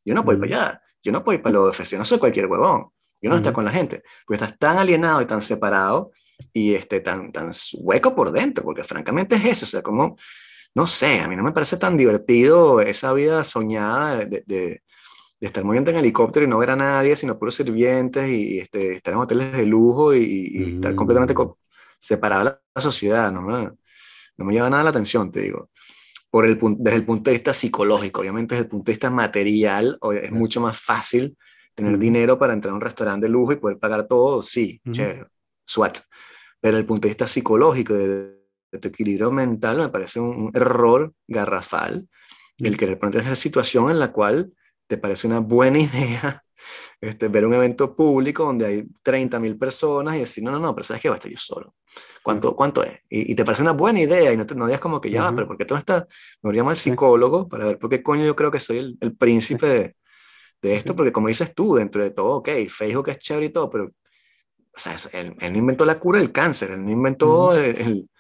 yo no puedo ir para allá, yo no puedo ir para lo de yo no soy cualquier huevón, yo no estoy con la gente, porque estás tan alienado y tan separado y este, tan, tan hueco por dentro, porque francamente es eso, o sea, como, no sé, a mí no me parece tan divertido esa vida soñada de, de, de estar moviendo en helicóptero y no ver a nadie, sino puros sirvientes y, este, estar en hoteles de lujo y, estar completamente mm. separado de la sociedad, no me, no me lleva nada la atención, te digo. Por el, desde el punto de vista psicológico, obviamente desde el punto de vista material, es mucho más fácil tener dinero para entrar a un restaurante de lujo y poder pagar todo, sí, chévere, SWAT. Pero el punto de vista psicológico, de, tu equilibrio mental, me parece un, error garrafal el querer plantear esa situación en la cual te parece una buena idea este, ver un evento público donde hay 30 mil personas y decir, no, no, no, pero sabes que va a estar yo solo. ¿Cuánto, cuánto es? Y, te parece una buena idea y no, te, no digas como que ya, pero porque todo está, me llama el psicólogo para ver por qué coño yo creo que soy el, el príncipe de, de, esto, porque como dices tú, dentro de todo, ok, Facebook es chévere y todo, pero o sea, él, él, no inventó la cura del cáncer, él no inventó el, el,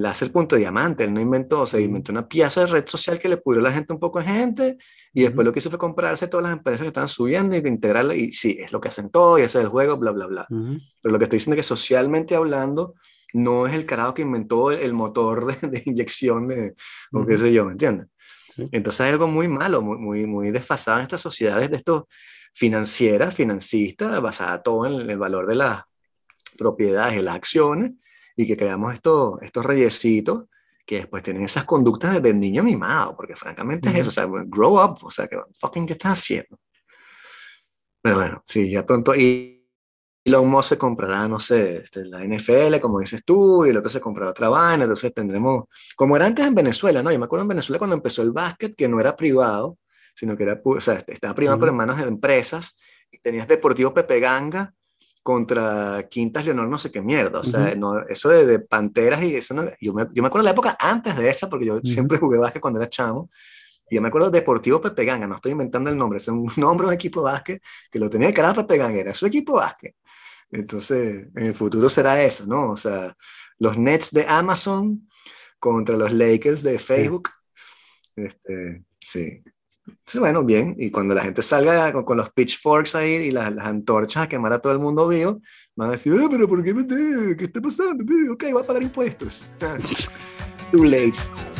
láser punto de diamante, él no inventó, o sea, inventó una pieza de red social que le pudrió a la gente un poco de gente y después lo que hizo fue comprarse todas las empresas que estaban subiendo y integrarla y sí, es lo que hacen todo y ese es el juego, bla, bla, bla. Pero lo que estoy diciendo es que socialmente hablando, no es el carajo que inventó el, motor de, de, inyección de, o qué sé yo, ¿me entiendes? Entonces hay algo muy malo, muy, muy, muy desfasado en estas sociedades de estos financiera, financista, basada todo en el valor de las propiedades y las acciones, y que creamos estos, estos reyesitos que después tienen esas conductas del niño mimado, porque francamente es eso, o sea, grow up, o sea, que fucking, ¿qué estás haciendo? Pero bueno, sí, ya pronto, y Elon Musk se comprará, no sé, este, la NFL, como dices tú, y el otro se comprará otra vaina, entonces tendremos, como era antes en Venezuela, ¿no? Yo me acuerdo en Venezuela cuando empezó el básquet, que no era privado, sino que era, o sea, estaba privado por manos de empresas, y tenías Deportivo Pepe Ganga contra Quintas Leonor no sé qué mierda, o sea, no, eso de, de, Panteras y eso, no, yo, me, yo me acuerdo de la época antes de esa, porque yo siempre jugué básquet cuando era chamo, y yo me acuerdo de Deportivo Pepe Ganga, no estoy inventando el nombre, es un nombre de un equipo de básquet que lo tenía de cara Pepe Ganga, era su equipo de básquet. Entonces, en el futuro será eso, ¿no? O sea, los Nets de Amazon contra los Lakers de Facebook. Este, sí. Bueno, bien. Y cuando la gente salga con, los pitchforks ahí y las, las, antorchas a quemar a todo el mundo vivo, van a decir, eh, pero ¿por qué me ¿Qué está pasando? Ok, voy a pagar impuestos. Too late.